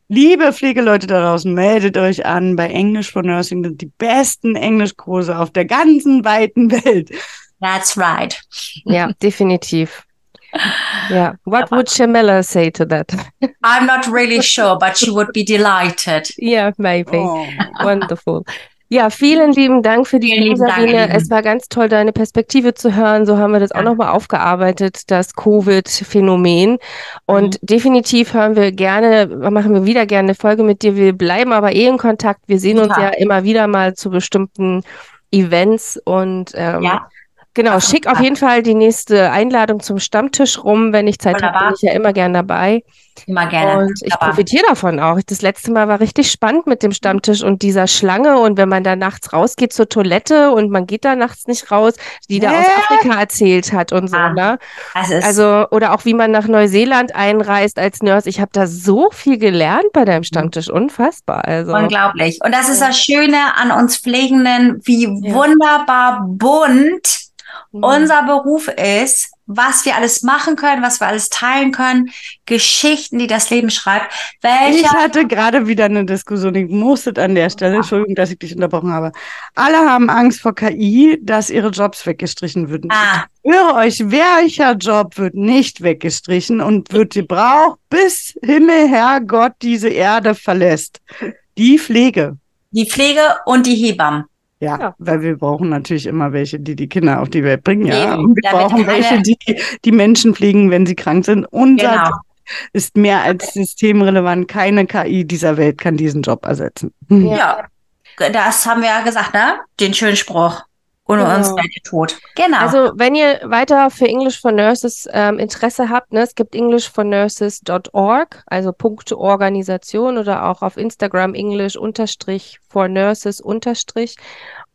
liebe Pflegeleute da draußen, meldet euch an bei English for Nursing. Das sind die besten Englischkurse auf der ganzen weiten Welt. That's right. Ja, definitiv. Yeah. What would Shamela say to that? I'm not really sure, but she would be delighted. Yeah, maybe. Oh. Wonderful. Ja, vielen lieben Dank für die vielen Sabine. Es war ganz toll, deine Perspektive zu hören. So haben wir das ja. auch nochmal aufgearbeitet, das Covid-Phänomen. Und mhm. definitiv hören wir gerne, machen wir wieder gerne eine Folge mit dir. Wir bleiben aber eh in Kontakt. Wir sehen ja. uns ja immer wieder mal zu bestimmten Events und ähm, ja. Genau, Ach, schick auf jeden Fall die nächste Einladung zum Stammtisch rum. Wenn ich Zeit habe, bin ich ja immer gern dabei. Immer gerne. Und ich profitiere davon auch. Das letzte Mal war richtig spannend mit dem Stammtisch und dieser Schlange. Und wenn man da nachts rausgeht zur Toilette und man geht da nachts nicht raus, die da aus Afrika erzählt hat und so, ah, ne? Also, oder auch wie man nach Neuseeland einreist als Nurse. Ich habe da so viel gelernt bei deinem. Stammtisch. Unfassbar. Also. Unglaublich. Und das ist das Schöne an uns Pflegenden, wie ja. wunderbar bunt mhm. unser Beruf ist, was wir alles machen können, was wir alles teilen können, Geschichten, die das Leben schreibt. Welcher ich hatte gerade wieder eine Diskussion, ich musste an der Stelle, Entschuldigung, dass ich dich unterbrochen habe. Alle haben Angst vor KI, dass ihre Jobs weggestrichen würden. Ah. Ich höre euch, welcher Job wird nicht weggestrichen und wird gebraucht, bis Himmel, Herrgott diese Erde verlässt? Die Pflege. Die Pflege und die Hebammen. Ja, ja, weil wir brauchen natürlich immer welche, die die Kinder auf die Welt bringen. Ja, und wir brauchen welche, die die Menschen pflegen, wenn sie krank sind. Unser genau. Job ist mehr als systemrelevant. Keine KI dieser Welt kann diesen Job ersetzen. Ja, das haben wir ja gesagt, ne? Den schönen Spruch. Ohne genau. uns wäre ihr tot. Genau. Also, wenn ihr weiter für English for Nurses ähm, Interesse habt, ne, es gibt englishfornurses.org, also Punkte Organisation oder auch auf Instagram English unterstrich for Nurses unterstrich.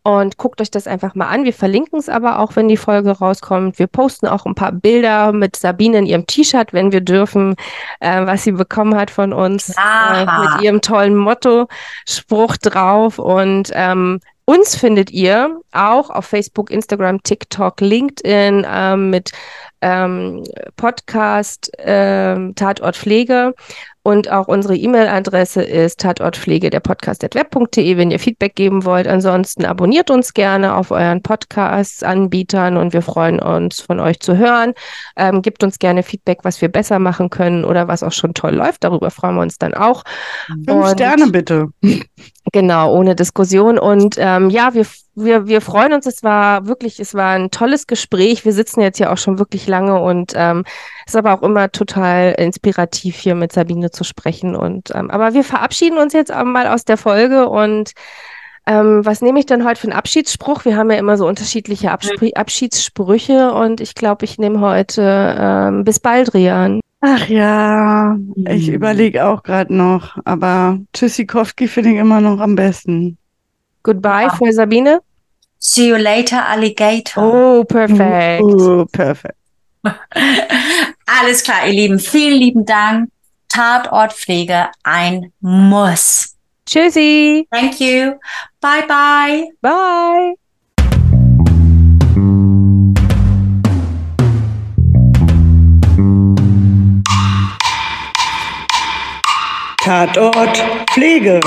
Und guckt euch das einfach mal an. Wir verlinken es aber auch, wenn die Folge rauskommt. Wir posten auch ein paar Bilder mit Sabine in ihrem T-Shirt, wenn wir dürfen, äh, was sie bekommen hat von uns. Äh, mit ihrem tollen Motto-Spruch drauf. Und ähm, uns findet ihr auch auf Facebook, Instagram, TikTok, LinkedIn ähm, mit ähm, Podcast ähm, Tatort Pflege. Und auch unsere E-Mail-Adresse ist tatortpflege der Podcast.web.de, wenn ihr Feedback geben wollt. Ansonsten abonniert uns gerne auf euren Podcast-Anbietern und wir freuen uns, von euch zu hören. Ähm, gebt uns gerne Feedback, was wir besser machen können oder was auch schon toll läuft. Darüber freuen wir uns dann auch. Fünf und, Sterne bitte. Genau, ohne Diskussion. Und ähm, ja, wir wir, wir freuen uns. Es war wirklich, es war ein tolles Gespräch. Wir sitzen jetzt ja auch schon wirklich lange und ähm, ist aber auch immer total inspirativ, hier mit Sabine zu sprechen. Und ähm, aber wir verabschieden uns jetzt mal aus der Folge und ähm, was nehme ich denn heute für einen Abschiedsspruch? Wir haben ja immer so unterschiedliche Abspr Abschiedssprüche und ich glaube, ich nehme heute ähm, bis bald, Rian. Ach ja, ich mhm. überlege auch gerade noch, aber Tschüssikowski finde ich immer noch am besten. Goodbye für Sabine. See you later, Alligator. Oh, perfekt. Oh, perfekt. Alles klar, ihr Lieben. Vielen lieben Dank. Tatortpflege ein Muss. Tschüssi. Thank you. Bye bye. Bye. Tatort Pflege.